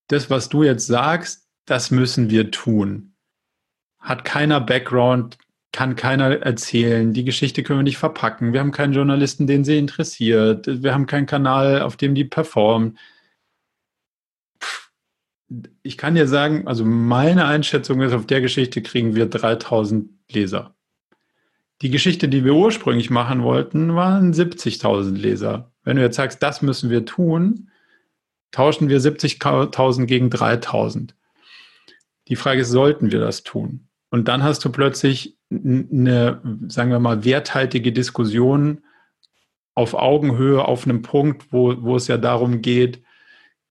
das, was du jetzt sagst, das müssen wir tun. Hat keiner Background, kann keiner erzählen. Die Geschichte können wir nicht verpacken. Wir haben keinen Journalisten, den sie interessiert. Wir haben keinen Kanal, auf dem die performen. Ich kann dir sagen, also meine Einschätzung ist, auf der Geschichte kriegen wir 3000 Leser. Die Geschichte, die wir ursprünglich machen wollten, waren 70.000 Leser. Wenn du jetzt sagst, das müssen wir tun, tauschen wir 70.000 gegen 3.000. Die Frage ist, sollten wir das tun? Und dann hast du plötzlich eine, sagen wir mal, werthaltige Diskussion auf Augenhöhe, auf einem Punkt, wo, wo es ja darum geht,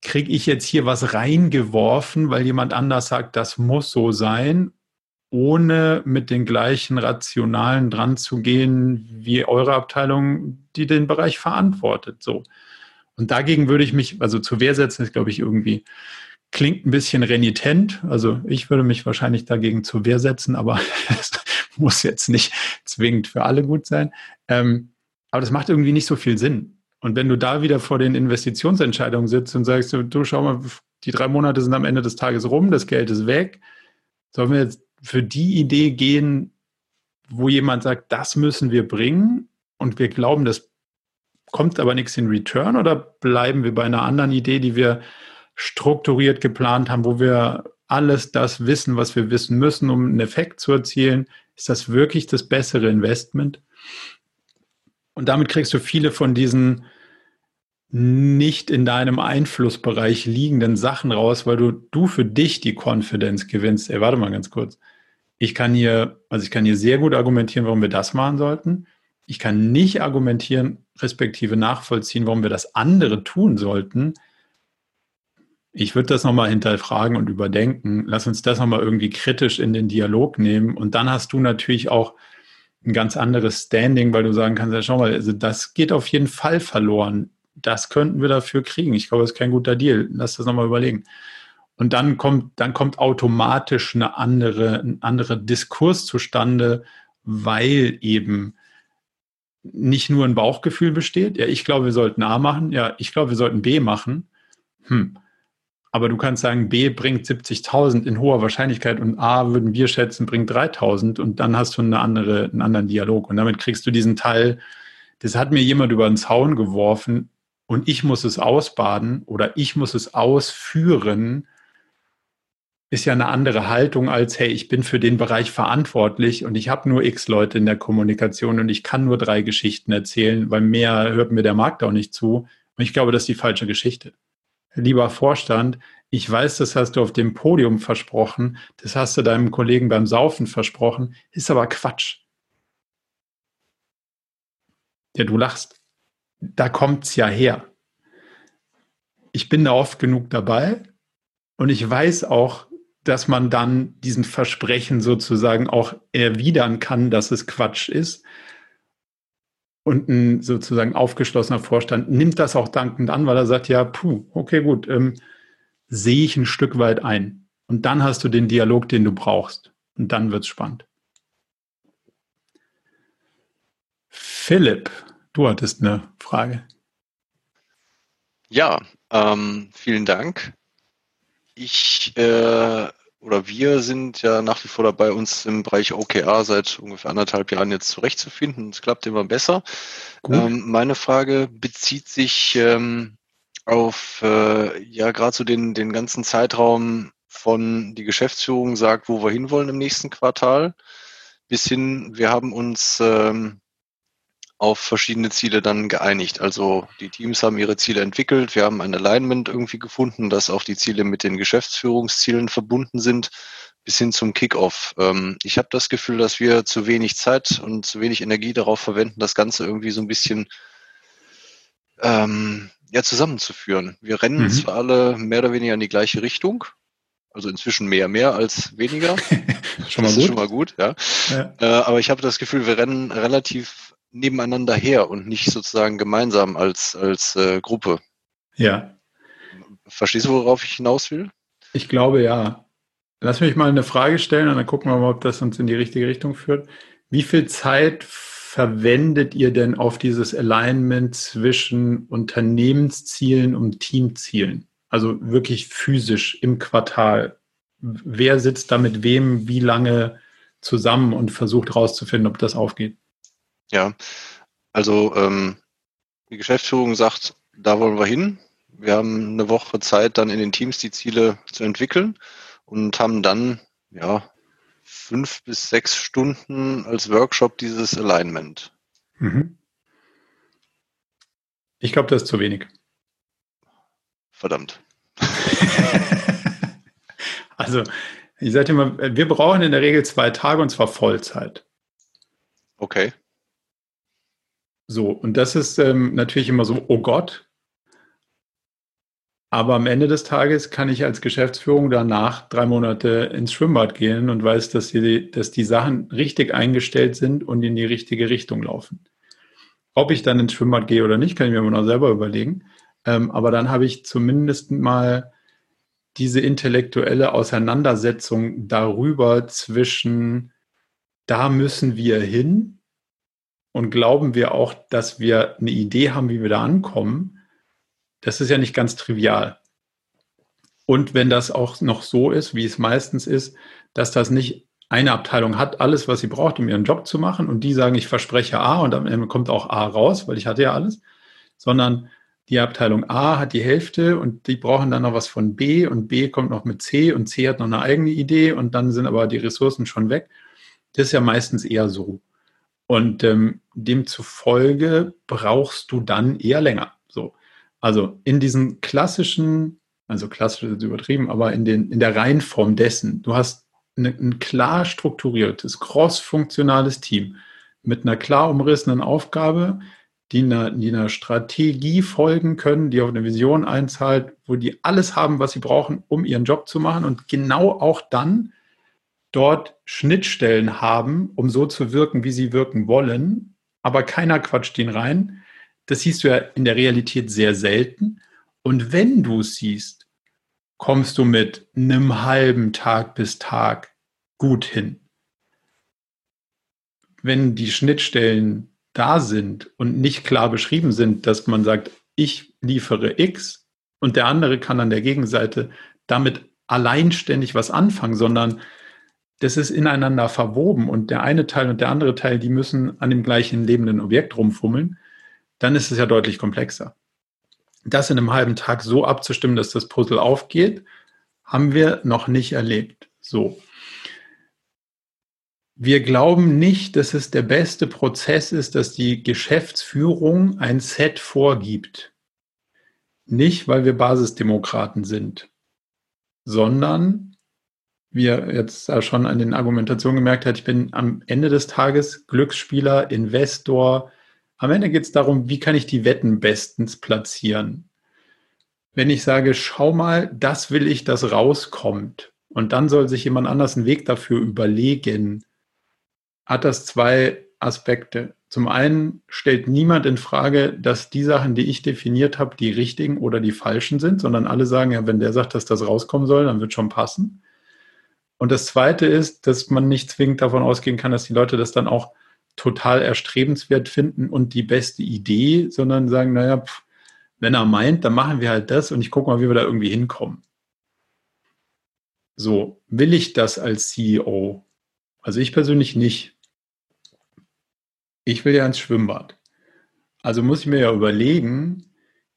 kriege ich jetzt hier was reingeworfen, weil jemand anders sagt, das muss so sein? Ohne mit den gleichen Rationalen dran zu gehen wie eure Abteilung, die den Bereich verantwortet. So. Und dagegen würde ich mich, also zur Wehr setzen, ist, glaube ich, irgendwie, klingt ein bisschen renitent. Also ich würde mich wahrscheinlich dagegen zur Wehr setzen, aber <laughs> es muss jetzt nicht zwingend für alle gut sein. Ähm, aber das macht irgendwie nicht so viel Sinn. Und wenn du da wieder vor den Investitionsentscheidungen sitzt und sagst, du schau mal, die drei Monate sind am Ende des Tages rum, das Geld ist weg, sollen wir jetzt für die Idee gehen, wo jemand sagt, das müssen wir bringen und wir glauben, das kommt aber nichts in Return oder bleiben wir bei einer anderen Idee, die wir strukturiert geplant haben, wo wir alles das wissen, was wir wissen müssen, um einen Effekt zu erzielen? Ist das wirklich das bessere Investment? Und damit kriegst du viele von diesen nicht in deinem Einflussbereich liegenden Sachen raus, weil du, du für dich die Confidence gewinnst. Ey, warte mal ganz kurz. Ich kann hier, also ich kann hier sehr gut argumentieren, warum wir das machen sollten. Ich kann nicht argumentieren, respektive nachvollziehen, warum wir das andere tun sollten. Ich würde das nochmal hinterfragen und überdenken. Lass uns das nochmal irgendwie kritisch in den Dialog nehmen. Und dann hast du natürlich auch ein ganz anderes Standing, weil du sagen kannst, ja, schau mal, also das geht auf jeden Fall verloren das könnten wir dafür kriegen. Ich glaube, das ist kein guter Deal. Lass das nochmal überlegen. Und dann kommt, dann kommt automatisch eine andere, ein anderer Diskurs zustande, weil eben nicht nur ein Bauchgefühl besteht. Ja, ich glaube, wir sollten A machen. Ja, ich glaube, wir sollten B machen. Hm. Aber du kannst sagen, B bringt 70.000 in hoher Wahrscheinlichkeit und A würden wir schätzen, bringt 3.000 und dann hast du eine andere, einen anderen Dialog. Und damit kriegst du diesen Teil, das hat mir jemand über den Zaun geworfen, und ich muss es ausbaden oder ich muss es ausführen, ist ja eine andere Haltung als, hey, ich bin für den Bereich verantwortlich und ich habe nur x Leute in der Kommunikation und ich kann nur drei Geschichten erzählen, weil mehr hört mir der Markt auch nicht zu. Und ich glaube, das ist die falsche Geschichte. Lieber Vorstand, ich weiß, das hast du auf dem Podium versprochen, das hast du deinem Kollegen beim Saufen versprochen, ist aber Quatsch. Ja, du lachst da kommt es ja her. Ich bin da oft genug dabei und ich weiß auch, dass man dann diesen Versprechen sozusagen auch erwidern kann, dass es Quatsch ist. Und ein sozusagen aufgeschlossener Vorstand nimmt das auch dankend an, weil er sagt, ja, puh, okay, gut, ähm, sehe ich ein Stück weit ein. Und dann hast du den Dialog, den du brauchst. Und dann wird es spannend. Philipp, Du hattest eine Frage. Ja, ähm, vielen Dank. Ich äh, oder wir sind ja nach wie vor dabei, uns im Bereich OKR seit ungefähr anderthalb Jahren jetzt zurechtzufinden. Es klappt immer besser. Ähm, meine Frage bezieht sich ähm, auf äh, ja gerade so den, den ganzen Zeitraum von die Geschäftsführung sagt, wo wir hinwollen im nächsten Quartal, bis hin, wir haben uns ähm, auf verschiedene Ziele dann geeinigt. Also die Teams haben ihre Ziele entwickelt, wir haben ein Alignment irgendwie gefunden, dass auch die Ziele mit den Geschäftsführungszielen verbunden sind, bis hin zum Kickoff. Ähm, ich habe das Gefühl, dass wir zu wenig Zeit und zu wenig Energie darauf verwenden, das Ganze irgendwie so ein bisschen ähm, ja, zusammenzuführen. Wir rennen mhm. zwar alle mehr oder weniger in die gleiche Richtung, also inzwischen mehr, mehr als weniger. <laughs> schon mal das gut. ist schon mal gut, ja. ja. Äh, aber ich habe das Gefühl, wir rennen relativ nebeneinander her und nicht sozusagen gemeinsam als, als äh, Gruppe. Ja. Verstehst du, worauf ich hinaus will? Ich glaube ja. Lass mich mal eine Frage stellen und dann gucken wir mal, ob das uns in die richtige Richtung führt. Wie viel Zeit verwendet ihr denn auf dieses Alignment zwischen Unternehmenszielen und Teamzielen? Also wirklich physisch im Quartal. Wer sitzt da mit wem, wie lange zusammen und versucht herauszufinden, ob das aufgeht? Ja, also ähm, die Geschäftsführung sagt, da wollen wir hin. Wir haben eine Woche Zeit, dann in den Teams die Ziele zu entwickeln und haben dann ja fünf bis sechs Stunden als Workshop dieses Alignment. Mhm. Ich glaube, das ist zu wenig. Verdammt. <laughs> also, ich sage immer, wir brauchen in der Regel zwei Tage und zwar Vollzeit. Okay. So, und das ist ähm, natürlich immer so, oh Gott, aber am Ende des Tages kann ich als Geschäftsführung danach drei Monate ins Schwimmbad gehen und weiß, dass die, dass die Sachen richtig eingestellt sind und in die richtige Richtung laufen. Ob ich dann ins Schwimmbad gehe oder nicht, kann ich mir immer noch selber überlegen. Ähm, aber dann habe ich zumindest mal diese intellektuelle Auseinandersetzung darüber zwischen, da müssen wir hin und glauben wir auch, dass wir eine Idee haben, wie wir da ankommen das ist ja nicht ganz trivial. Und wenn das auch noch so ist, wie es meistens ist, dass das nicht eine Abteilung hat, alles, was sie braucht, um ihren Job zu machen, und die sagen, ich verspreche A und Ende kommt auch A raus, weil ich hatte ja alles, sondern die Abteilung A hat die Hälfte und die brauchen dann noch was von B und B kommt noch mit C und C hat noch eine eigene Idee und dann sind aber die Ressourcen schon weg. Das ist ja meistens eher so. Und ähm, demzufolge brauchst du dann eher länger. So. Also in diesen klassischen, also klassisch ist übertrieben, aber in, den, in der Reihenform dessen, du hast eine, ein klar strukturiertes, cross-funktionales Team mit einer klar umrissenen Aufgabe, die einer, die einer Strategie folgen können, die auf eine Vision einzahlt, wo die alles haben, was sie brauchen, um ihren Job zu machen und genau auch dann dort Schnittstellen haben, um so zu wirken, wie sie wirken wollen, aber keiner quatscht ihn rein, das siehst du ja in der Realität sehr selten. Und wenn du es siehst, kommst du mit einem halben Tag bis Tag gut hin. Wenn die Schnittstellen da sind und nicht klar beschrieben sind, dass man sagt, ich liefere X und der andere kann an der Gegenseite damit alleinständig was anfangen, sondern das ist ineinander verwoben und der eine Teil und der andere Teil, die müssen an dem gleichen lebenden Objekt rumfummeln dann ist es ja deutlich komplexer. Das in einem halben Tag so abzustimmen, dass das Puzzle aufgeht, haben wir noch nicht erlebt. So. Wir glauben nicht, dass es der beste Prozess ist, dass die Geschäftsführung ein Set vorgibt. Nicht, weil wir Basisdemokraten sind, sondern wir jetzt schon an den Argumentationen gemerkt hat, ich bin am Ende des Tages Glücksspieler, Investor, am Ende geht es darum, wie kann ich die Wetten bestens platzieren. Wenn ich sage, schau mal, das will ich, dass rauskommt, und dann soll sich jemand anders einen Weg dafür überlegen, hat das zwei Aspekte. Zum einen stellt niemand in Frage, dass die Sachen, die ich definiert habe, die richtigen oder die falschen sind, sondern alle sagen, ja, wenn der sagt, dass das rauskommen soll, dann wird schon passen. Und das zweite ist, dass man nicht zwingend davon ausgehen kann, dass die Leute das dann auch total erstrebenswert finden und die beste Idee, sondern sagen, naja, pff, wenn er meint, dann machen wir halt das und ich gucke mal, wie wir da irgendwie hinkommen. So, will ich das als CEO? Also ich persönlich nicht. Ich will ja ins Schwimmbad. Also muss ich mir ja überlegen,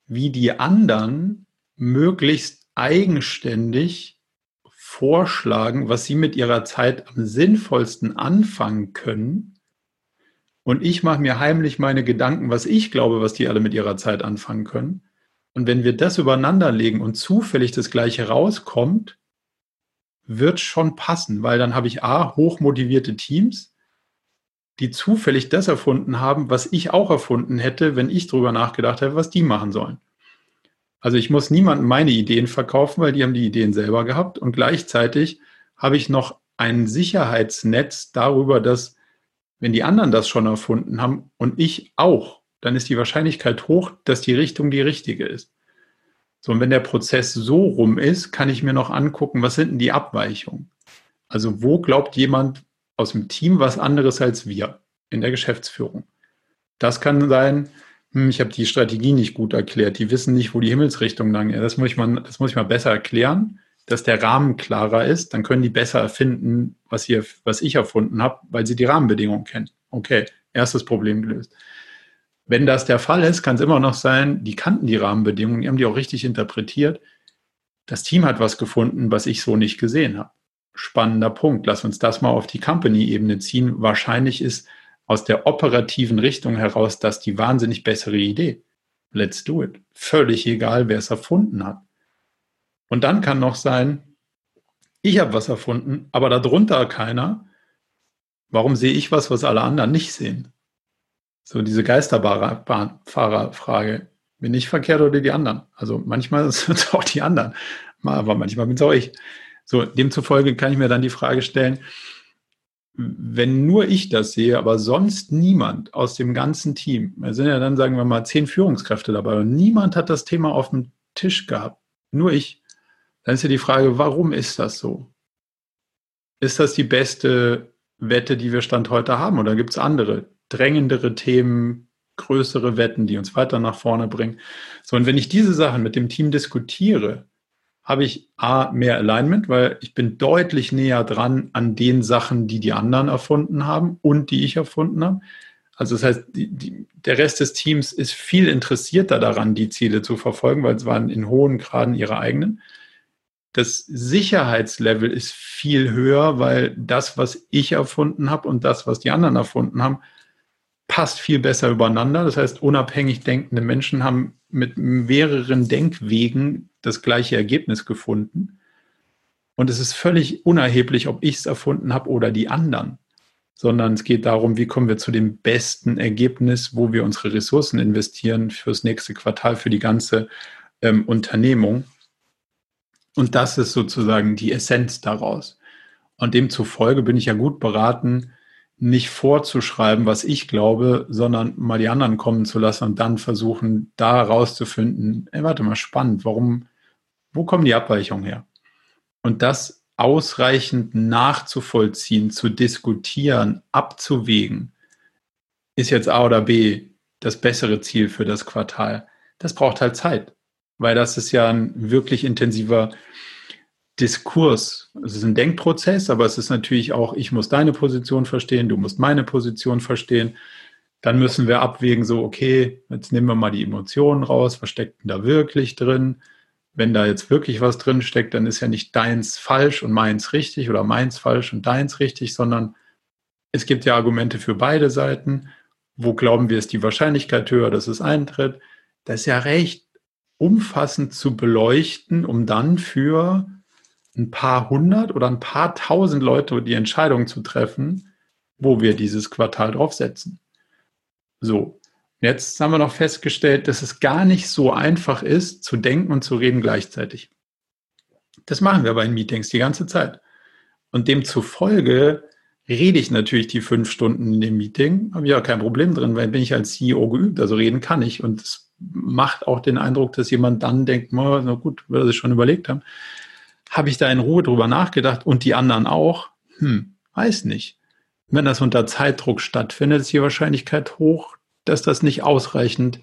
wie die anderen möglichst eigenständig vorschlagen, was sie mit ihrer Zeit am sinnvollsten anfangen können. Und ich mache mir heimlich meine Gedanken, was ich glaube, was die alle mit ihrer Zeit anfangen können. Und wenn wir das übereinander legen und zufällig das gleiche rauskommt, wird schon passen, weil dann habe ich A, hochmotivierte Teams, die zufällig das erfunden haben, was ich auch erfunden hätte, wenn ich drüber nachgedacht hätte, was die machen sollen. Also ich muss niemandem meine Ideen verkaufen, weil die haben die Ideen selber gehabt und gleichzeitig habe ich noch ein Sicherheitsnetz darüber, dass wenn die anderen das schon erfunden haben und ich auch, dann ist die Wahrscheinlichkeit hoch, dass die Richtung die richtige ist. So, und wenn der Prozess so rum ist, kann ich mir noch angucken, was sind denn die Abweichungen? Also wo glaubt jemand aus dem Team was anderes als wir in der Geschäftsführung? Das kann sein, ich habe die Strategie nicht gut erklärt, die wissen nicht, wo die Himmelsrichtung lang ist. Das muss ich mal, das muss ich mal besser erklären, dass der Rahmen klarer ist, dann können die besser erfinden, was, hier, was ich erfunden habe, weil sie die Rahmenbedingungen kennen. Okay, erstes Problem gelöst. Wenn das der Fall ist, kann es immer noch sein, die kannten die Rahmenbedingungen, die haben die auch richtig interpretiert. Das Team hat was gefunden, was ich so nicht gesehen habe. Spannender Punkt. Lass uns das mal auf die Company-Ebene ziehen. Wahrscheinlich ist aus der operativen Richtung heraus das die wahnsinnig bessere Idee. Let's do it. Völlig egal, wer es erfunden hat. Und dann kann noch sein, ich habe was erfunden, aber darunter keiner. Warum sehe ich was, was alle anderen nicht sehen? So diese Geisterfahrerfrage. Bin ich verkehrt oder die anderen? Also manchmal <laughs> sind es auch die anderen, aber manchmal bin es auch ich. So, demzufolge kann ich mir dann die Frage stellen, wenn nur ich das sehe, aber sonst niemand aus dem ganzen Team, da sind ja dann, sagen wir mal, zehn Führungskräfte dabei und niemand hat das Thema auf dem Tisch gehabt, nur ich, dann ist ja die Frage, warum ist das so? Ist das die beste Wette, die wir Stand heute haben oder gibt es andere, drängendere Themen, größere Wetten, die uns weiter nach vorne bringen? So, und wenn ich diese Sachen mit dem Team diskutiere, habe ich A, mehr Alignment, weil ich bin deutlich näher dran an den Sachen, die die anderen erfunden haben und die ich erfunden habe. Also das heißt, die, die, der Rest des Teams ist viel interessierter daran, die Ziele zu verfolgen, weil es waren in hohen Graden ihre eigenen. Das Sicherheitslevel ist viel höher, weil das, was ich erfunden habe und das, was die anderen erfunden haben, passt viel besser übereinander. Das heißt, unabhängig denkende Menschen haben mit mehreren Denkwegen das gleiche Ergebnis gefunden. Und es ist völlig unerheblich, ob ich es erfunden habe oder die anderen, sondern es geht darum, wie kommen wir zu dem besten Ergebnis, wo wir unsere Ressourcen investieren fürs nächste Quartal, für die ganze ähm, Unternehmung. Und das ist sozusagen die Essenz daraus. Und demzufolge bin ich ja gut beraten, nicht vorzuschreiben, was ich glaube, sondern mal die anderen kommen zu lassen und dann versuchen, da herauszufinden, ey, warte mal, spannend, warum, wo kommen die Abweichungen her? Und das ausreichend nachzuvollziehen, zu diskutieren, abzuwägen, ist jetzt A oder B das bessere Ziel für das Quartal. Das braucht halt Zeit, weil das ist ja ein wirklich intensiver Diskurs. Es ist ein Denkprozess, aber es ist natürlich auch, ich muss deine Position verstehen, du musst meine Position verstehen. Dann müssen wir abwägen, so, okay, jetzt nehmen wir mal die Emotionen raus, was steckt denn da wirklich drin? Wenn da jetzt wirklich was drin steckt, dann ist ja nicht deins falsch und meins richtig oder meins falsch und deins richtig, sondern es gibt ja Argumente für beide Seiten. Wo glauben wir, ist die Wahrscheinlichkeit höher, dass es eintritt? Das ist ja recht umfassend zu beleuchten, um dann für ein paar hundert oder ein paar tausend Leute die Entscheidung zu treffen, wo wir dieses Quartal draufsetzen. So, jetzt haben wir noch festgestellt, dass es gar nicht so einfach ist, zu denken und zu reden gleichzeitig. Das machen wir bei den Meetings die ganze Zeit. Und demzufolge rede ich natürlich die fünf Stunden in dem Meeting, habe ich ja kein Problem drin, weil bin ich als CEO geübt, also reden kann ich. Und es macht auch den Eindruck, dass jemand dann denkt, na gut, würde sich schon überlegt haben habe ich da in Ruhe drüber nachgedacht und die anderen auch? Hm, weiß nicht. Wenn das unter Zeitdruck stattfindet, ist die Wahrscheinlichkeit hoch, dass das nicht ausreichend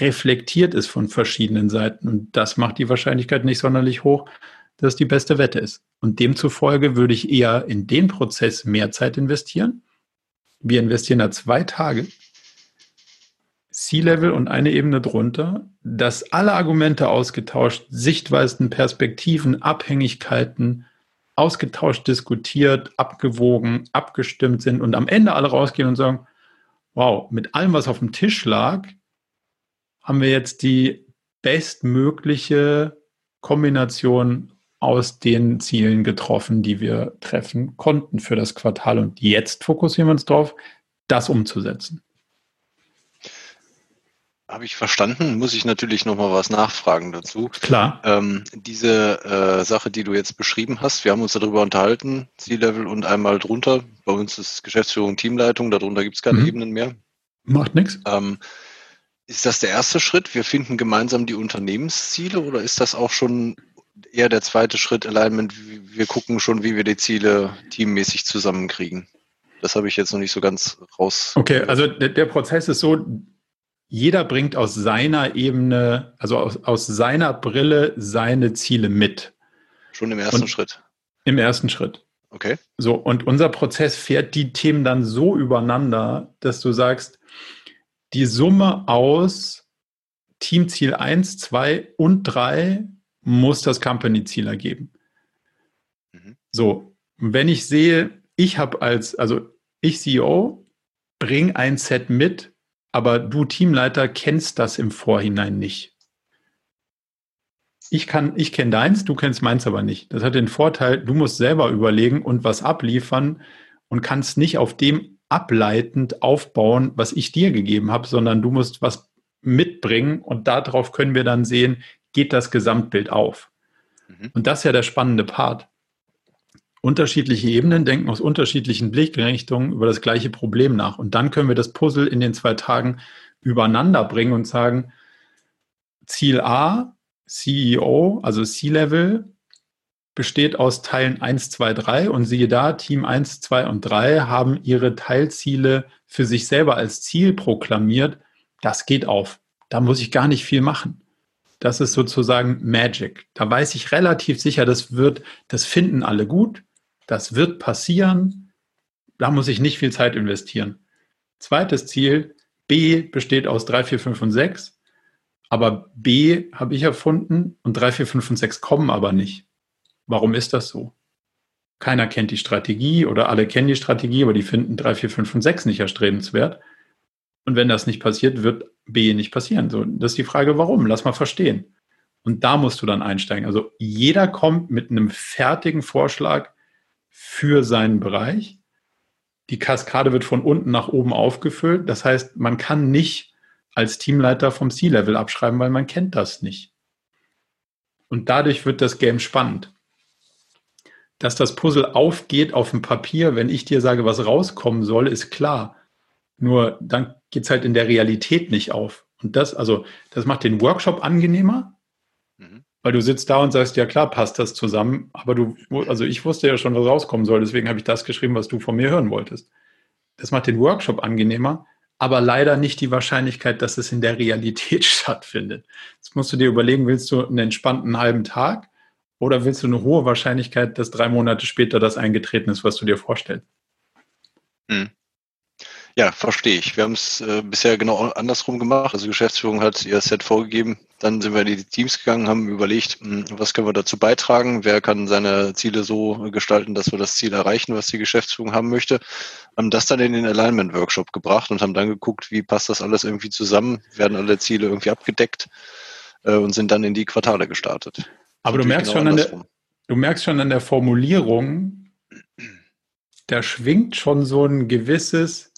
reflektiert ist von verschiedenen Seiten. Und das macht die Wahrscheinlichkeit nicht sonderlich hoch, dass die beste Wette ist. Und demzufolge würde ich eher in den Prozess mehr Zeit investieren. Wir investieren da zwei Tage C-Level und eine Ebene drunter, dass alle Argumente ausgetauscht, Sichtweisen, Perspektiven, Abhängigkeiten ausgetauscht, diskutiert, abgewogen, abgestimmt sind und am Ende alle rausgehen und sagen, wow, mit allem, was auf dem Tisch lag, haben wir jetzt die bestmögliche Kombination aus den Zielen getroffen, die wir treffen konnten für das Quartal. Und jetzt fokussieren wir uns darauf, das umzusetzen. Habe ich verstanden, muss ich natürlich nochmal was nachfragen dazu. Klar. Ähm, diese äh, Sache, die du jetzt beschrieben hast, wir haben uns darüber unterhalten, C-Level und einmal drunter. Bei uns ist Geschäftsführung, Teamleitung, darunter gibt es keine mhm. Ebenen mehr. Macht nichts. Ähm, ist das der erste Schritt? Wir finden gemeinsam die Unternehmensziele oder ist das auch schon eher der zweite Schritt, Alignment? Wir gucken schon, wie wir die Ziele teammäßig zusammenkriegen. Das habe ich jetzt noch nicht so ganz raus. Okay, also der, der Prozess ist so, jeder bringt aus seiner Ebene, also aus, aus seiner Brille seine Ziele mit. Schon im ersten und Schritt. Im ersten Schritt. Okay. So, und unser Prozess fährt die Themen dann so übereinander, dass du sagst, die Summe aus Teamziel 1, 2 und 3 muss das Company-Ziel ergeben. Mhm. So, wenn ich sehe, ich habe als, also ich CEO, bring ein Set mit, aber du Teamleiter kennst das im Vorhinein nicht. Ich kann, ich kenne deins, du kennst meins aber nicht. Das hat den Vorteil, du musst selber überlegen und was abliefern und kannst nicht auf dem ableitend aufbauen, was ich dir gegeben habe, sondern du musst was mitbringen und darauf können wir dann sehen, geht das Gesamtbild auf. Mhm. Und das ist ja der spannende Part unterschiedliche Ebenen, denken aus unterschiedlichen Blickrichtungen über das gleiche Problem nach. Und dann können wir das Puzzle in den zwei Tagen übereinander bringen und sagen, Ziel A, CEO, also C-Level, besteht aus Teilen 1, 2, 3 und siehe da, Team 1, 2 und 3 haben ihre Teilziele für sich selber als Ziel proklamiert. Das geht auf. Da muss ich gar nicht viel machen. Das ist sozusagen Magic. Da weiß ich relativ sicher, das wird, das finden alle gut. Das wird passieren. Da muss ich nicht viel Zeit investieren. Zweites Ziel, B besteht aus 3, 4, 5 und 6. Aber B habe ich erfunden und 3, 4, 5 und 6 kommen aber nicht. Warum ist das so? Keiner kennt die Strategie oder alle kennen die Strategie, aber die finden 3, 4, 5 und 6 nicht erstrebenswert. Und wenn das nicht passiert, wird B nicht passieren. So, das ist die Frage, warum? Lass mal verstehen. Und da musst du dann einsteigen. Also jeder kommt mit einem fertigen Vorschlag, für seinen Bereich. Die Kaskade wird von unten nach oben aufgefüllt. Das heißt, man kann nicht als Teamleiter vom C-Level abschreiben, weil man kennt das nicht. Und dadurch wird das Game spannend. Dass das Puzzle aufgeht auf dem Papier, wenn ich dir sage, was rauskommen soll, ist klar. Nur dann geht es halt in der Realität nicht auf. Und das, also, das macht den Workshop angenehmer, weil du sitzt da und sagst, ja klar, passt das zusammen, aber du, also ich wusste ja schon, was rauskommen soll, deswegen habe ich das geschrieben, was du von mir hören wolltest. Das macht den Workshop angenehmer, aber leider nicht die Wahrscheinlichkeit, dass es in der Realität <laughs> stattfindet. Jetzt musst du dir überlegen, willst du einen entspannten halben Tag oder willst du eine hohe Wahrscheinlichkeit, dass drei Monate später das eingetreten ist, was du dir vorstellst? Hm. Ja, verstehe ich. Wir haben es äh, bisher genau andersrum gemacht. Also Geschäftsführung hat ihr Set vorgegeben. Dann sind wir in die Teams gegangen, haben überlegt, hm, was können wir dazu beitragen? Wer kann seine Ziele so gestalten, dass wir das Ziel erreichen, was die Geschäftsführung haben möchte? Haben das dann in den Alignment Workshop gebracht und haben dann geguckt, wie passt das alles irgendwie zusammen? Werden alle Ziele irgendwie abgedeckt? Äh, und sind dann in die Quartale gestartet. Aber du merkst, genau schon an der, du merkst schon an der Formulierung, da schwingt schon so ein gewisses,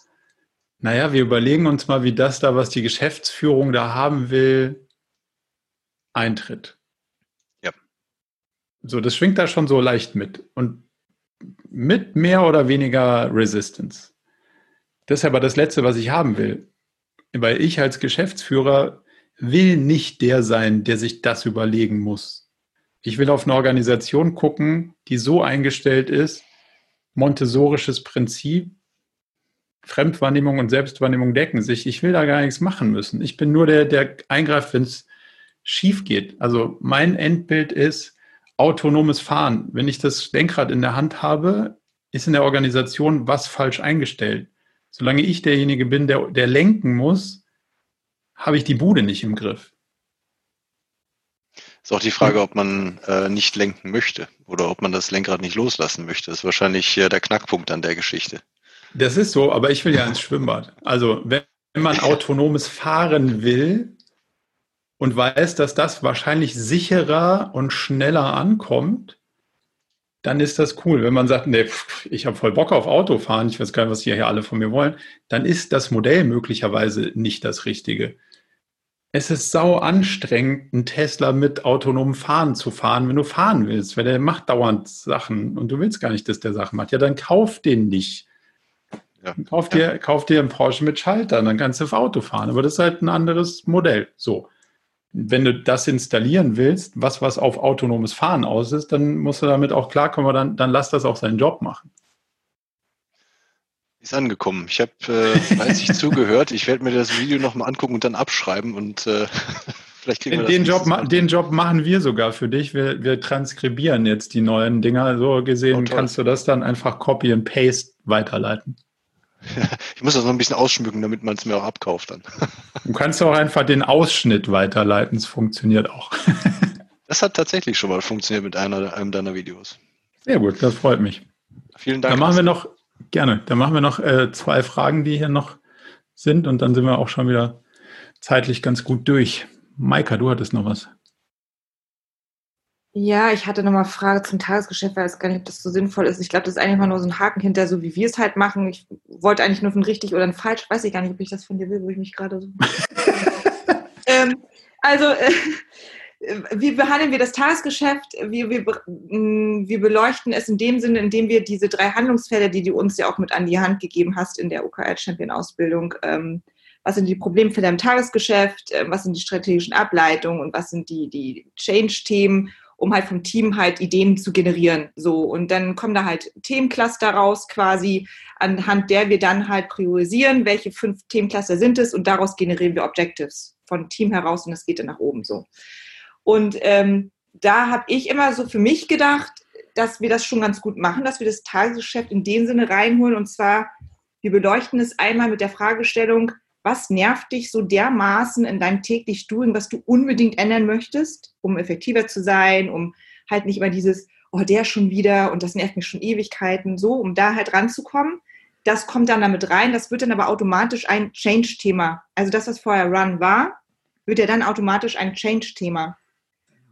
naja, wir überlegen uns mal, wie das da, was die Geschäftsführung da haben will, eintritt. Ja. So, das schwingt da schon so leicht mit. Und mit mehr oder weniger Resistance. Das ist aber das Letzte, was ich haben will. Weil ich als Geschäftsführer will nicht der sein, der sich das überlegen muss. Ich will auf eine Organisation gucken, die so eingestellt ist, montessorisches Prinzip, Fremdwahrnehmung und Selbstwahrnehmung decken sich. Ich will da gar nichts machen müssen. Ich bin nur der, der eingreift, wenn es schief geht. Also mein Endbild ist autonomes Fahren. Wenn ich das Lenkrad in der Hand habe, ist in der Organisation was falsch eingestellt. Solange ich derjenige bin, der, der lenken muss, habe ich die Bude nicht im Griff. Ist auch die Frage, ob man äh, nicht lenken möchte oder ob man das Lenkrad nicht loslassen möchte. Das ist wahrscheinlich äh, der Knackpunkt an der Geschichte. Das ist so, aber ich will ja ins Schwimmbad. Also wenn man autonomes Fahren will und weiß, dass das wahrscheinlich sicherer und schneller ankommt, dann ist das cool. Wenn man sagt, nee, ich habe voll Bock auf Autofahren, ich weiß gar nicht, was hier alle von mir wollen, dann ist das Modell möglicherweise nicht das Richtige. Es ist sau anstrengend, einen Tesla mit autonomem Fahren zu fahren, wenn du fahren willst, weil der macht dauernd Sachen und du willst gar nicht, dass der Sachen macht. Ja, dann kauf den nicht. Ja. Kauf, dir, ja. kauf dir einen Porsche mit Schalter, dann kannst du auf Auto fahren. Aber das ist halt ein anderes Modell. So. Wenn du das installieren willst, was was auf autonomes Fahren aus ist, dann musst du damit auch klarkommen, dann, dann lass das auch seinen Job machen. Ist angekommen. Ich habe äh, fleißig zugehört. Ich werde mir das Video nochmal angucken und dann abschreiben und äh, <laughs> vielleicht kriegen wir den Job, den Job machen wir sogar für dich. Wir, wir transkribieren jetzt die neuen Dinger. So gesehen oh, kannst du das dann einfach Copy and Paste weiterleiten. Ich muss das noch ein bisschen ausschmücken, damit man es mir auch abkauft dann. Du kannst auch einfach den Ausschnitt weiterleiten. Es funktioniert auch. <laughs> Das hat tatsächlich schon mal funktioniert mit einer, einem deiner Videos. Sehr gut, das freut mich. Vielen Dank. Dann machen wir noch Gerne. Dann machen wir noch äh, zwei Fragen, die hier noch sind und dann sind wir auch schon wieder zeitlich ganz gut durch. Maika, du hattest noch was. Ja, ich hatte noch mal eine Frage zum Tagesgeschäft, weil es gar nicht, ob das so sinnvoll ist. Ich glaube, das ist eigentlich mal nur so ein Haken hinter, so wie wir es halt machen. Ich wollte eigentlich nur ein richtig oder ein falsch, weiß ich gar nicht, ob ich das von dir will, wo ich mich gerade so. <laughs> ähm, also, äh, wie behandeln wir das Tagesgeschäft? Wir, wir, mm, wir beleuchten es in dem Sinne, indem wir diese drei Handlungsfelder, die du uns ja auch mit an die Hand gegeben hast in der OKR-Champion-Ausbildung, ähm, was sind die Problemfelder im Tagesgeschäft, äh, was sind die strategischen Ableitungen und was sind die, die Change-Themen, um halt vom Team halt Ideen zu generieren. So, und dann kommen da halt Themencluster raus, quasi, anhand der wir dann halt priorisieren, welche fünf Themencluster sind es und daraus generieren wir Objectives von Team heraus und das geht dann nach oben so. Und ähm, da habe ich immer so für mich gedacht, dass wir das schon ganz gut machen, dass wir das Tagesgeschäft in dem Sinne reinholen. Und zwar, wir beleuchten es einmal mit der Fragestellung, was nervt dich so dermaßen in deinem täglich Doing, was du unbedingt ändern möchtest, um effektiver zu sein, um halt nicht immer dieses, oh, der schon wieder und das nervt mich schon Ewigkeiten, so, um da halt ranzukommen. Das kommt dann damit rein. Das wird dann aber automatisch ein Change-Thema. Also das, was vorher Run war, wird ja dann automatisch ein Change-Thema.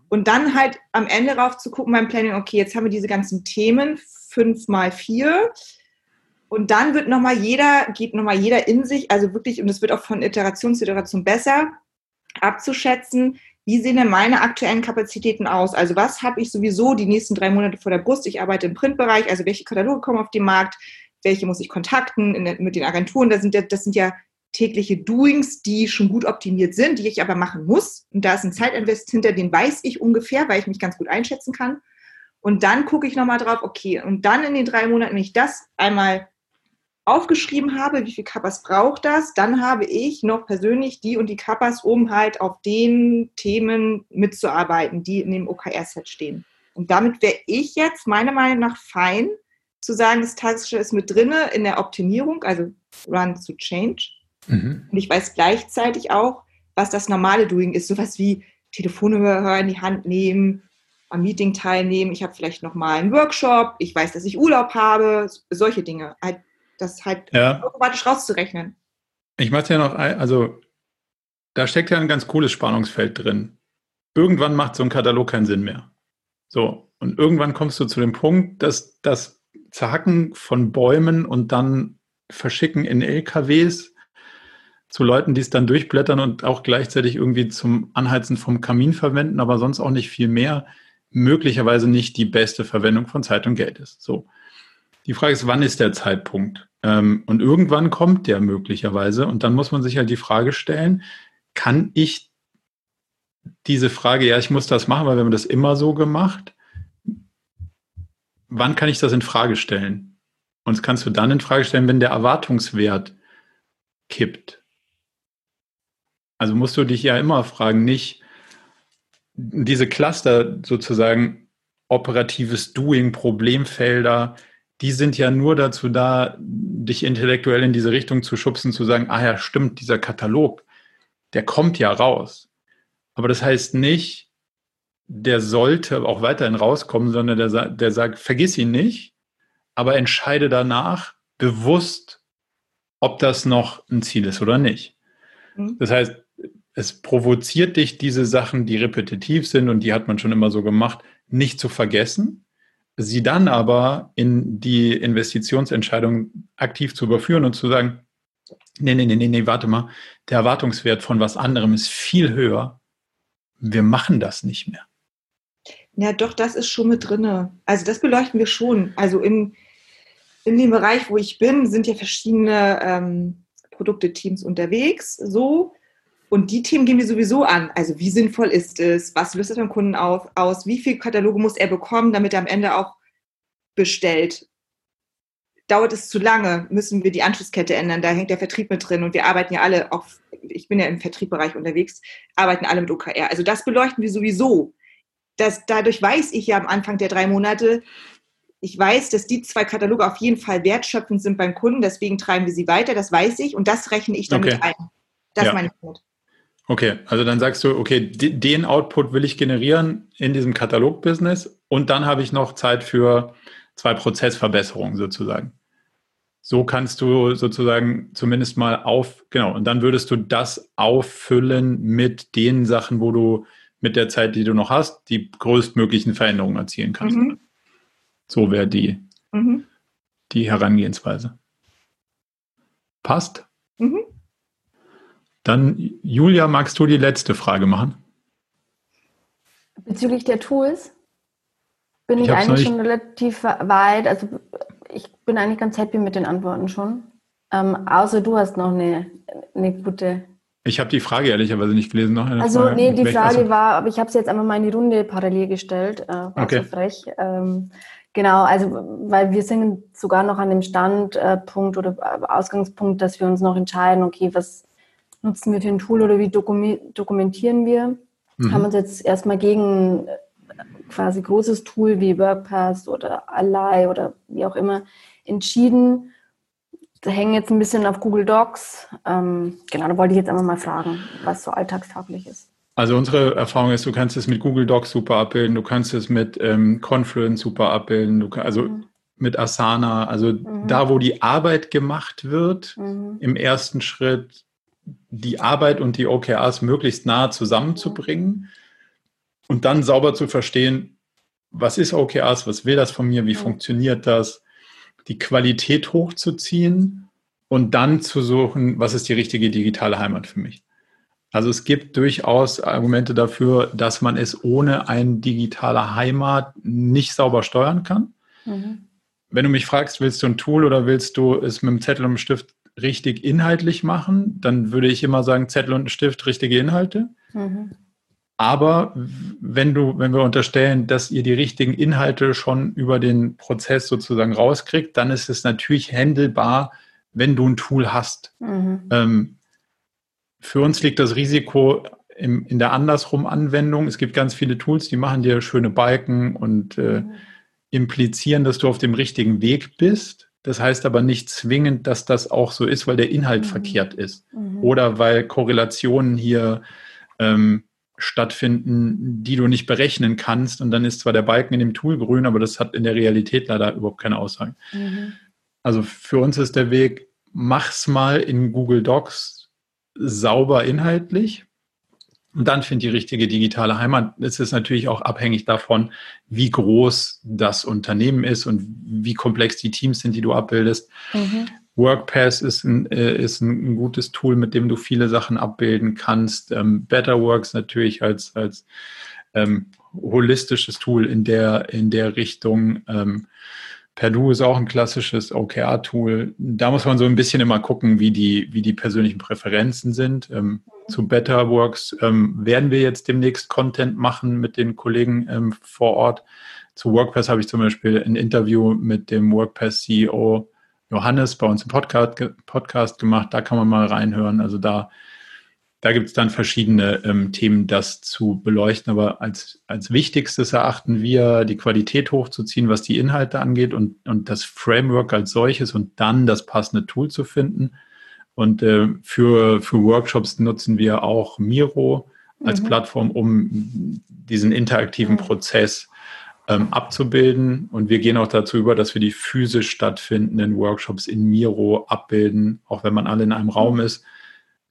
Und dann halt am Ende rauf zu gucken beim Planning, okay, jetzt haben wir diese ganzen Themen, fünf mal vier. Und dann wird nochmal jeder, geht nochmal jeder in sich, also wirklich, und es wird auch von Iteration zu Iteration besser, abzuschätzen, wie sehen denn meine aktuellen Kapazitäten aus? Also was habe ich sowieso die nächsten drei Monate vor der Brust? Ich arbeite im Printbereich, also welche Kataloge kommen auf den Markt, welche muss ich kontakten der, mit den Agenturen? Das sind ja, das sind ja tägliche Doings, die schon gut optimiert sind, die ich aber machen muss. Und da ist ein Zeitinvest hinter, den weiß ich ungefähr, weil ich mich ganz gut einschätzen kann. Und dann gucke ich nochmal drauf, okay, und dann in den drei Monaten, wenn ich das einmal aufgeschrieben habe, wie viel Kappas braucht das, dann habe ich noch persönlich die und die Kappas, um halt auf den Themen mitzuarbeiten, die in dem OKR-Set stehen. Und damit wäre ich jetzt meiner Meinung nach fein, zu sagen, das Tagesgeschäft ist mit drinne in der Optimierung, also Run to Change. Mhm. Und ich weiß gleichzeitig auch, was das normale Doing ist. Sowas wie Telefonhörer in die Hand nehmen, am Meeting teilnehmen. Ich habe vielleicht noch mal einen Workshop. Ich weiß, dass ich Urlaub habe. Solche Dinge. Halt, das halt ja. automatisch rauszurechnen. Ich mache ja noch, also da steckt ja ein ganz cooles Spannungsfeld drin. Irgendwann macht so ein Katalog keinen Sinn mehr. So, und irgendwann kommst du zu dem Punkt, dass das Zerhacken von Bäumen und dann Verschicken in LKWs zu Leuten, die es dann durchblättern und auch gleichzeitig irgendwie zum Anheizen vom Kamin verwenden, aber sonst auch nicht viel mehr, möglicherweise nicht die beste Verwendung von Zeit und Geld ist. So. Die Frage ist, wann ist der Zeitpunkt? Ähm, und irgendwann kommt der möglicherweise. Und dann muss man sich halt die Frage stellen, kann ich diese Frage, ja, ich muss das machen, weil wir haben das immer so gemacht. Wann kann ich das in Frage stellen? Und das kannst du dann in Frage stellen, wenn der Erwartungswert kippt. Also musst du dich ja immer fragen, nicht diese Cluster sozusagen operatives Doing, Problemfelder, die sind ja nur dazu da, dich intellektuell in diese Richtung zu schubsen, zu sagen, ah ja, stimmt, dieser Katalog, der kommt ja raus. Aber das heißt nicht, der sollte auch weiterhin rauskommen, sondern der, der sagt, vergiss ihn nicht, aber entscheide danach bewusst, ob das noch ein Ziel ist oder nicht. Mhm. Das heißt, es provoziert dich, diese Sachen, die repetitiv sind und die hat man schon immer so gemacht, nicht zu vergessen, sie dann aber in die Investitionsentscheidung aktiv zu überführen und zu sagen, nee, nee, nee, nee, nee, warte mal, der Erwartungswert von was anderem ist viel höher. Wir machen das nicht mehr. Ja, doch, das ist schon mit drin. Also das beleuchten wir schon. Also in, in dem Bereich, wo ich bin, sind ja verschiedene ähm, Produkte-Teams unterwegs. So. Und die Themen gehen wir sowieso an. Also wie sinnvoll ist es? Was löst es beim Kunden auf, aus? Wie viele Kataloge muss er bekommen, damit er am Ende auch bestellt? Dauert es zu lange, müssen wir die Anschlusskette ändern. Da hängt der Vertrieb mit drin. Und wir arbeiten ja alle, auch ich bin ja im Vertriebbereich unterwegs, arbeiten alle mit OKR. Also das beleuchten wir sowieso. Das, dadurch weiß ich ja am Anfang der drei Monate, ich weiß, dass die zwei Kataloge auf jeden Fall wertschöpfend sind beim Kunden, deswegen treiben wir sie weiter, das weiß ich und das rechne ich damit okay. ein. Das ja. meine ich damit. Okay, also dann sagst du, okay, den Output will ich generieren in diesem Katalog-Business und dann habe ich noch Zeit für zwei Prozessverbesserungen sozusagen. So kannst du sozusagen zumindest mal auf, genau, und dann würdest du das auffüllen mit den Sachen, wo du mit der Zeit, die du noch hast, die größtmöglichen Veränderungen erzielen kannst. Mhm. So wäre die, mhm. die Herangehensweise. Passt? Mhm. Dann, Julia, magst du die letzte Frage machen? Bezüglich der Tools bin ich, ich eigentlich schon relativ weit. Also ich bin eigentlich ganz happy mit den Antworten schon. Ähm, außer du hast noch eine, eine gute. Ich habe die Frage ehrlicherweise nicht gelesen. Noch also Frage. nee, die Frage also, war, aber ich habe sie jetzt einfach mal in die Runde parallel gestellt. Äh, okay. so frech. Ähm, genau, also weil wir sind sogar noch an dem Standpunkt oder Ausgangspunkt, dass wir uns noch entscheiden, okay, was nutzen wir für ein Tool oder wie dokumentieren wir. Mhm. Haben uns jetzt erstmal gegen äh, quasi großes Tool wie WordPass oder Ally oder wie auch immer entschieden. Da hängen jetzt ein bisschen auf Google Docs. Ähm, genau, da wollte ich jetzt einfach mal fragen, was so alltagstauglich ist. Also unsere Erfahrung ist, du kannst es mit Google Docs super abbilden, du kannst es mit ähm, Confluence super abbilden, du kann, also mhm. mit Asana, also mhm. da, wo die Arbeit gemacht wird, mhm. im ersten Schritt die Arbeit und die OKRs möglichst nahe zusammenzubringen und dann sauber zu verstehen, was ist OKRs, was will das von mir, wie funktioniert das, die Qualität hochzuziehen und dann zu suchen, was ist die richtige digitale Heimat für mich. Also es gibt durchaus Argumente dafür, dass man es ohne eine digitale Heimat nicht sauber steuern kann. Mhm. Wenn du mich fragst, willst du ein Tool oder willst du es mit einem Zettel und einem Stift richtig inhaltlich machen, dann würde ich immer sagen, Zettel und Stift, richtige Inhalte. Mhm. Aber wenn du, wenn wir unterstellen, dass ihr die richtigen Inhalte schon über den Prozess sozusagen rauskriegt, dann ist es natürlich händelbar, wenn du ein Tool hast. Mhm. Ähm, für uns liegt das Risiko im, in der andersrum Anwendung. Es gibt ganz viele Tools, die machen dir schöne Balken und äh, mhm. implizieren, dass du auf dem richtigen Weg bist. Das heißt aber nicht zwingend, dass das auch so ist, weil der Inhalt mhm. verkehrt ist. Mhm. Oder weil Korrelationen hier ähm, stattfinden, die du nicht berechnen kannst. Und dann ist zwar der Balken in dem Tool grün, aber das hat in der Realität leider überhaupt keine Aussage. Mhm. Also für uns ist der Weg, mach's mal in Google Docs sauber inhaltlich und dann finde die richtige digitale Heimat. Es ist natürlich auch abhängig davon, wie groß das Unternehmen ist und wie komplex die Teams sind, die du abbildest. Mhm. WorkPass ist ein, äh, ist ein, gutes Tool, mit dem du viele Sachen abbilden kannst. Ähm, BetterWorks natürlich als, als ähm, holistisches Tool in der, in der Richtung. Ähm, Perdue ist auch ein klassisches OKR-Tool. Da muss man so ein bisschen immer gucken, wie die, wie die persönlichen Präferenzen sind. Ähm, zu BetterWorks ähm, werden wir jetzt demnächst Content machen mit den Kollegen ähm, vor Ort. Zu WordPress habe ich zum Beispiel ein Interview mit dem WordPress-CEO Johannes bei uns im Podcast, Podcast gemacht. Da kann man mal reinhören. Also da da gibt es dann verschiedene ähm, Themen, das zu beleuchten. Aber als, als wichtigstes erachten wir, die Qualität hochzuziehen, was die Inhalte angeht und, und das Framework als solches und dann das passende Tool zu finden. Und äh, für, für Workshops nutzen wir auch Miro als mhm. Plattform, um diesen interaktiven mhm. Prozess ähm, abzubilden. Und wir gehen auch dazu über, dass wir die physisch stattfindenden Workshops in Miro abbilden, auch wenn man alle in einem Raum ist,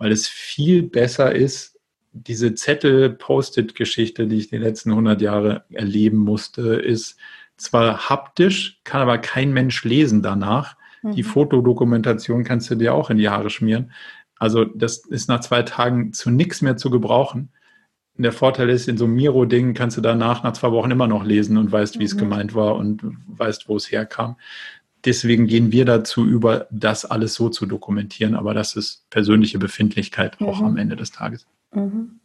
weil es viel besser ist, diese Zettel-Post-it-Geschichte, die ich die letzten 100 Jahre erleben musste, ist zwar haptisch, kann aber kein Mensch lesen danach. Mhm. Die Fotodokumentation kannst du dir auch in die Haare schmieren. Also das ist nach zwei Tagen zu nichts mehr zu gebrauchen. Und der Vorteil ist, in so einem Miro-Ding kannst du danach nach zwei Wochen immer noch lesen und weißt, wie es mhm. gemeint war und weißt, wo es herkam. Deswegen gehen wir dazu über, das alles so zu dokumentieren. Aber das ist persönliche Befindlichkeit auch mhm. am Ende des Tages. Mhm.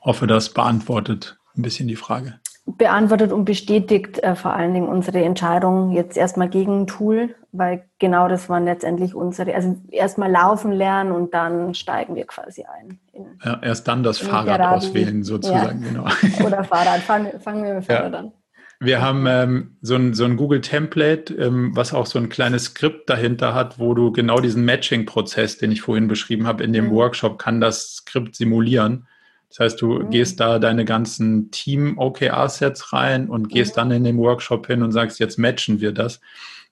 Hoffe, das beantwortet ein bisschen die Frage beantwortet und bestätigt äh, vor allen Dingen unsere Entscheidung jetzt erstmal gegen ein Tool, weil genau das waren letztendlich unsere, also erstmal laufen lernen und dann steigen wir quasi ein. ja, erst dann das Fahrrad Geraden. auswählen sozusagen, ja. genau. Oder Fahrrad, fangen, fangen wir mit Fahrrad ja. an. Wir haben ähm, so ein, so ein Google Template, ähm, was auch so ein kleines Skript dahinter hat, wo du genau diesen Matching-Prozess, den ich vorhin beschrieben habe, in dem mhm. Workshop kann das Skript simulieren. Das heißt, du mhm. gehst da deine ganzen Team-OKR-Sets rein und gehst mhm. dann in den Workshop hin und sagst, jetzt matchen wir das.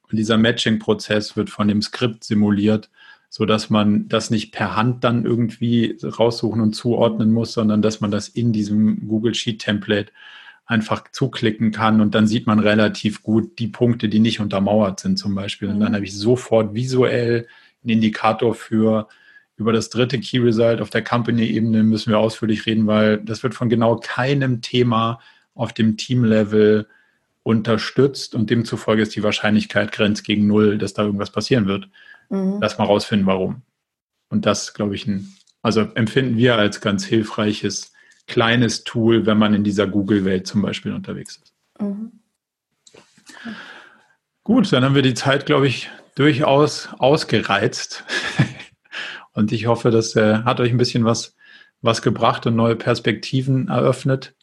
Und dieser Matching-Prozess wird von dem Skript simuliert, so dass man das nicht per Hand dann irgendwie raussuchen und zuordnen muss, sondern dass man das in diesem Google Sheet Template einfach zuklicken kann und dann sieht man relativ gut die Punkte, die nicht untermauert sind zum Beispiel. Und dann mhm. habe ich sofort visuell einen Indikator für, über das dritte Key Result auf der Company-Ebene müssen wir ausführlich reden, weil das wird von genau keinem Thema auf dem Team-Level unterstützt und demzufolge ist die Wahrscheinlichkeit grenzt gegen null, dass da irgendwas passieren wird. Mhm. Lass mal rausfinden, warum. Und das, glaube ich, ein, also empfinden wir als ganz hilfreiches kleines Tool, wenn man in dieser Google-Welt zum Beispiel unterwegs ist. Mhm. Gut, dann haben wir die Zeit, glaube ich, durchaus ausgereizt. <laughs> Und ich hoffe, das äh, hat euch ein bisschen was, was gebracht und neue Perspektiven eröffnet.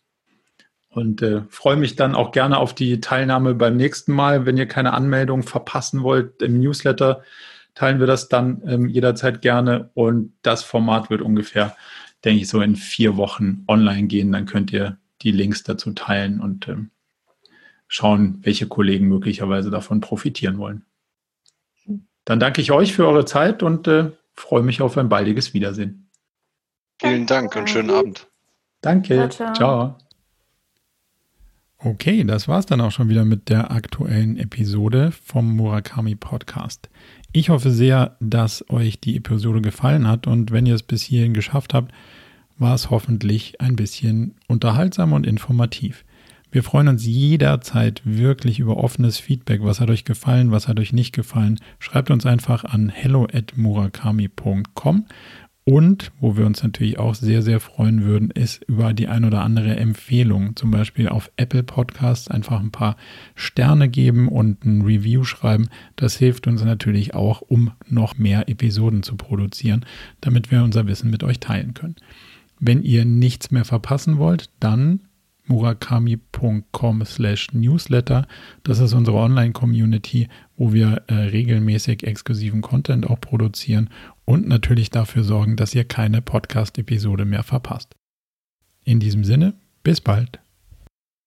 Und äh, freue mich dann auch gerne auf die Teilnahme beim nächsten Mal. Wenn ihr keine Anmeldung verpassen wollt im Newsletter, teilen wir das dann ähm, jederzeit gerne. Und das Format wird ungefähr, denke ich, so in vier Wochen online gehen. Dann könnt ihr die Links dazu teilen und ähm, schauen, welche Kollegen möglicherweise davon profitieren wollen. Dann danke ich euch für eure Zeit und äh, freue mich auf ein baldiges Wiedersehen. Vielen Dank und schönen Abend. Danke. Ciao. ciao. Okay, das war's dann auch schon wieder mit der aktuellen Episode vom Murakami Podcast. Ich hoffe sehr, dass euch die Episode gefallen hat und wenn ihr es bis hierhin geschafft habt, war es hoffentlich ein bisschen unterhaltsam und informativ. Wir freuen uns jederzeit wirklich über offenes Feedback. Was hat euch gefallen? Was hat euch nicht gefallen? Schreibt uns einfach an hello@murakami.com. Und wo wir uns natürlich auch sehr, sehr freuen würden, ist über die ein oder andere Empfehlung. Zum Beispiel auf Apple Podcasts einfach ein paar Sterne geben und ein Review schreiben. Das hilft uns natürlich auch, um noch mehr Episoden zu produzieren, damit wir unser Wissen mit euch teilen können. Wenn ihr nichts mehr verpassen wollt, dann murakami.com slash newsletter. Das ist unsere Online-Community, wo wir äh, regelmäßig exklusiven Content auch produzieren und natürlich dafür sorgen, dass ihr keine Podcast-Episode mehr verpasst. In diesem Sinne, bis bald.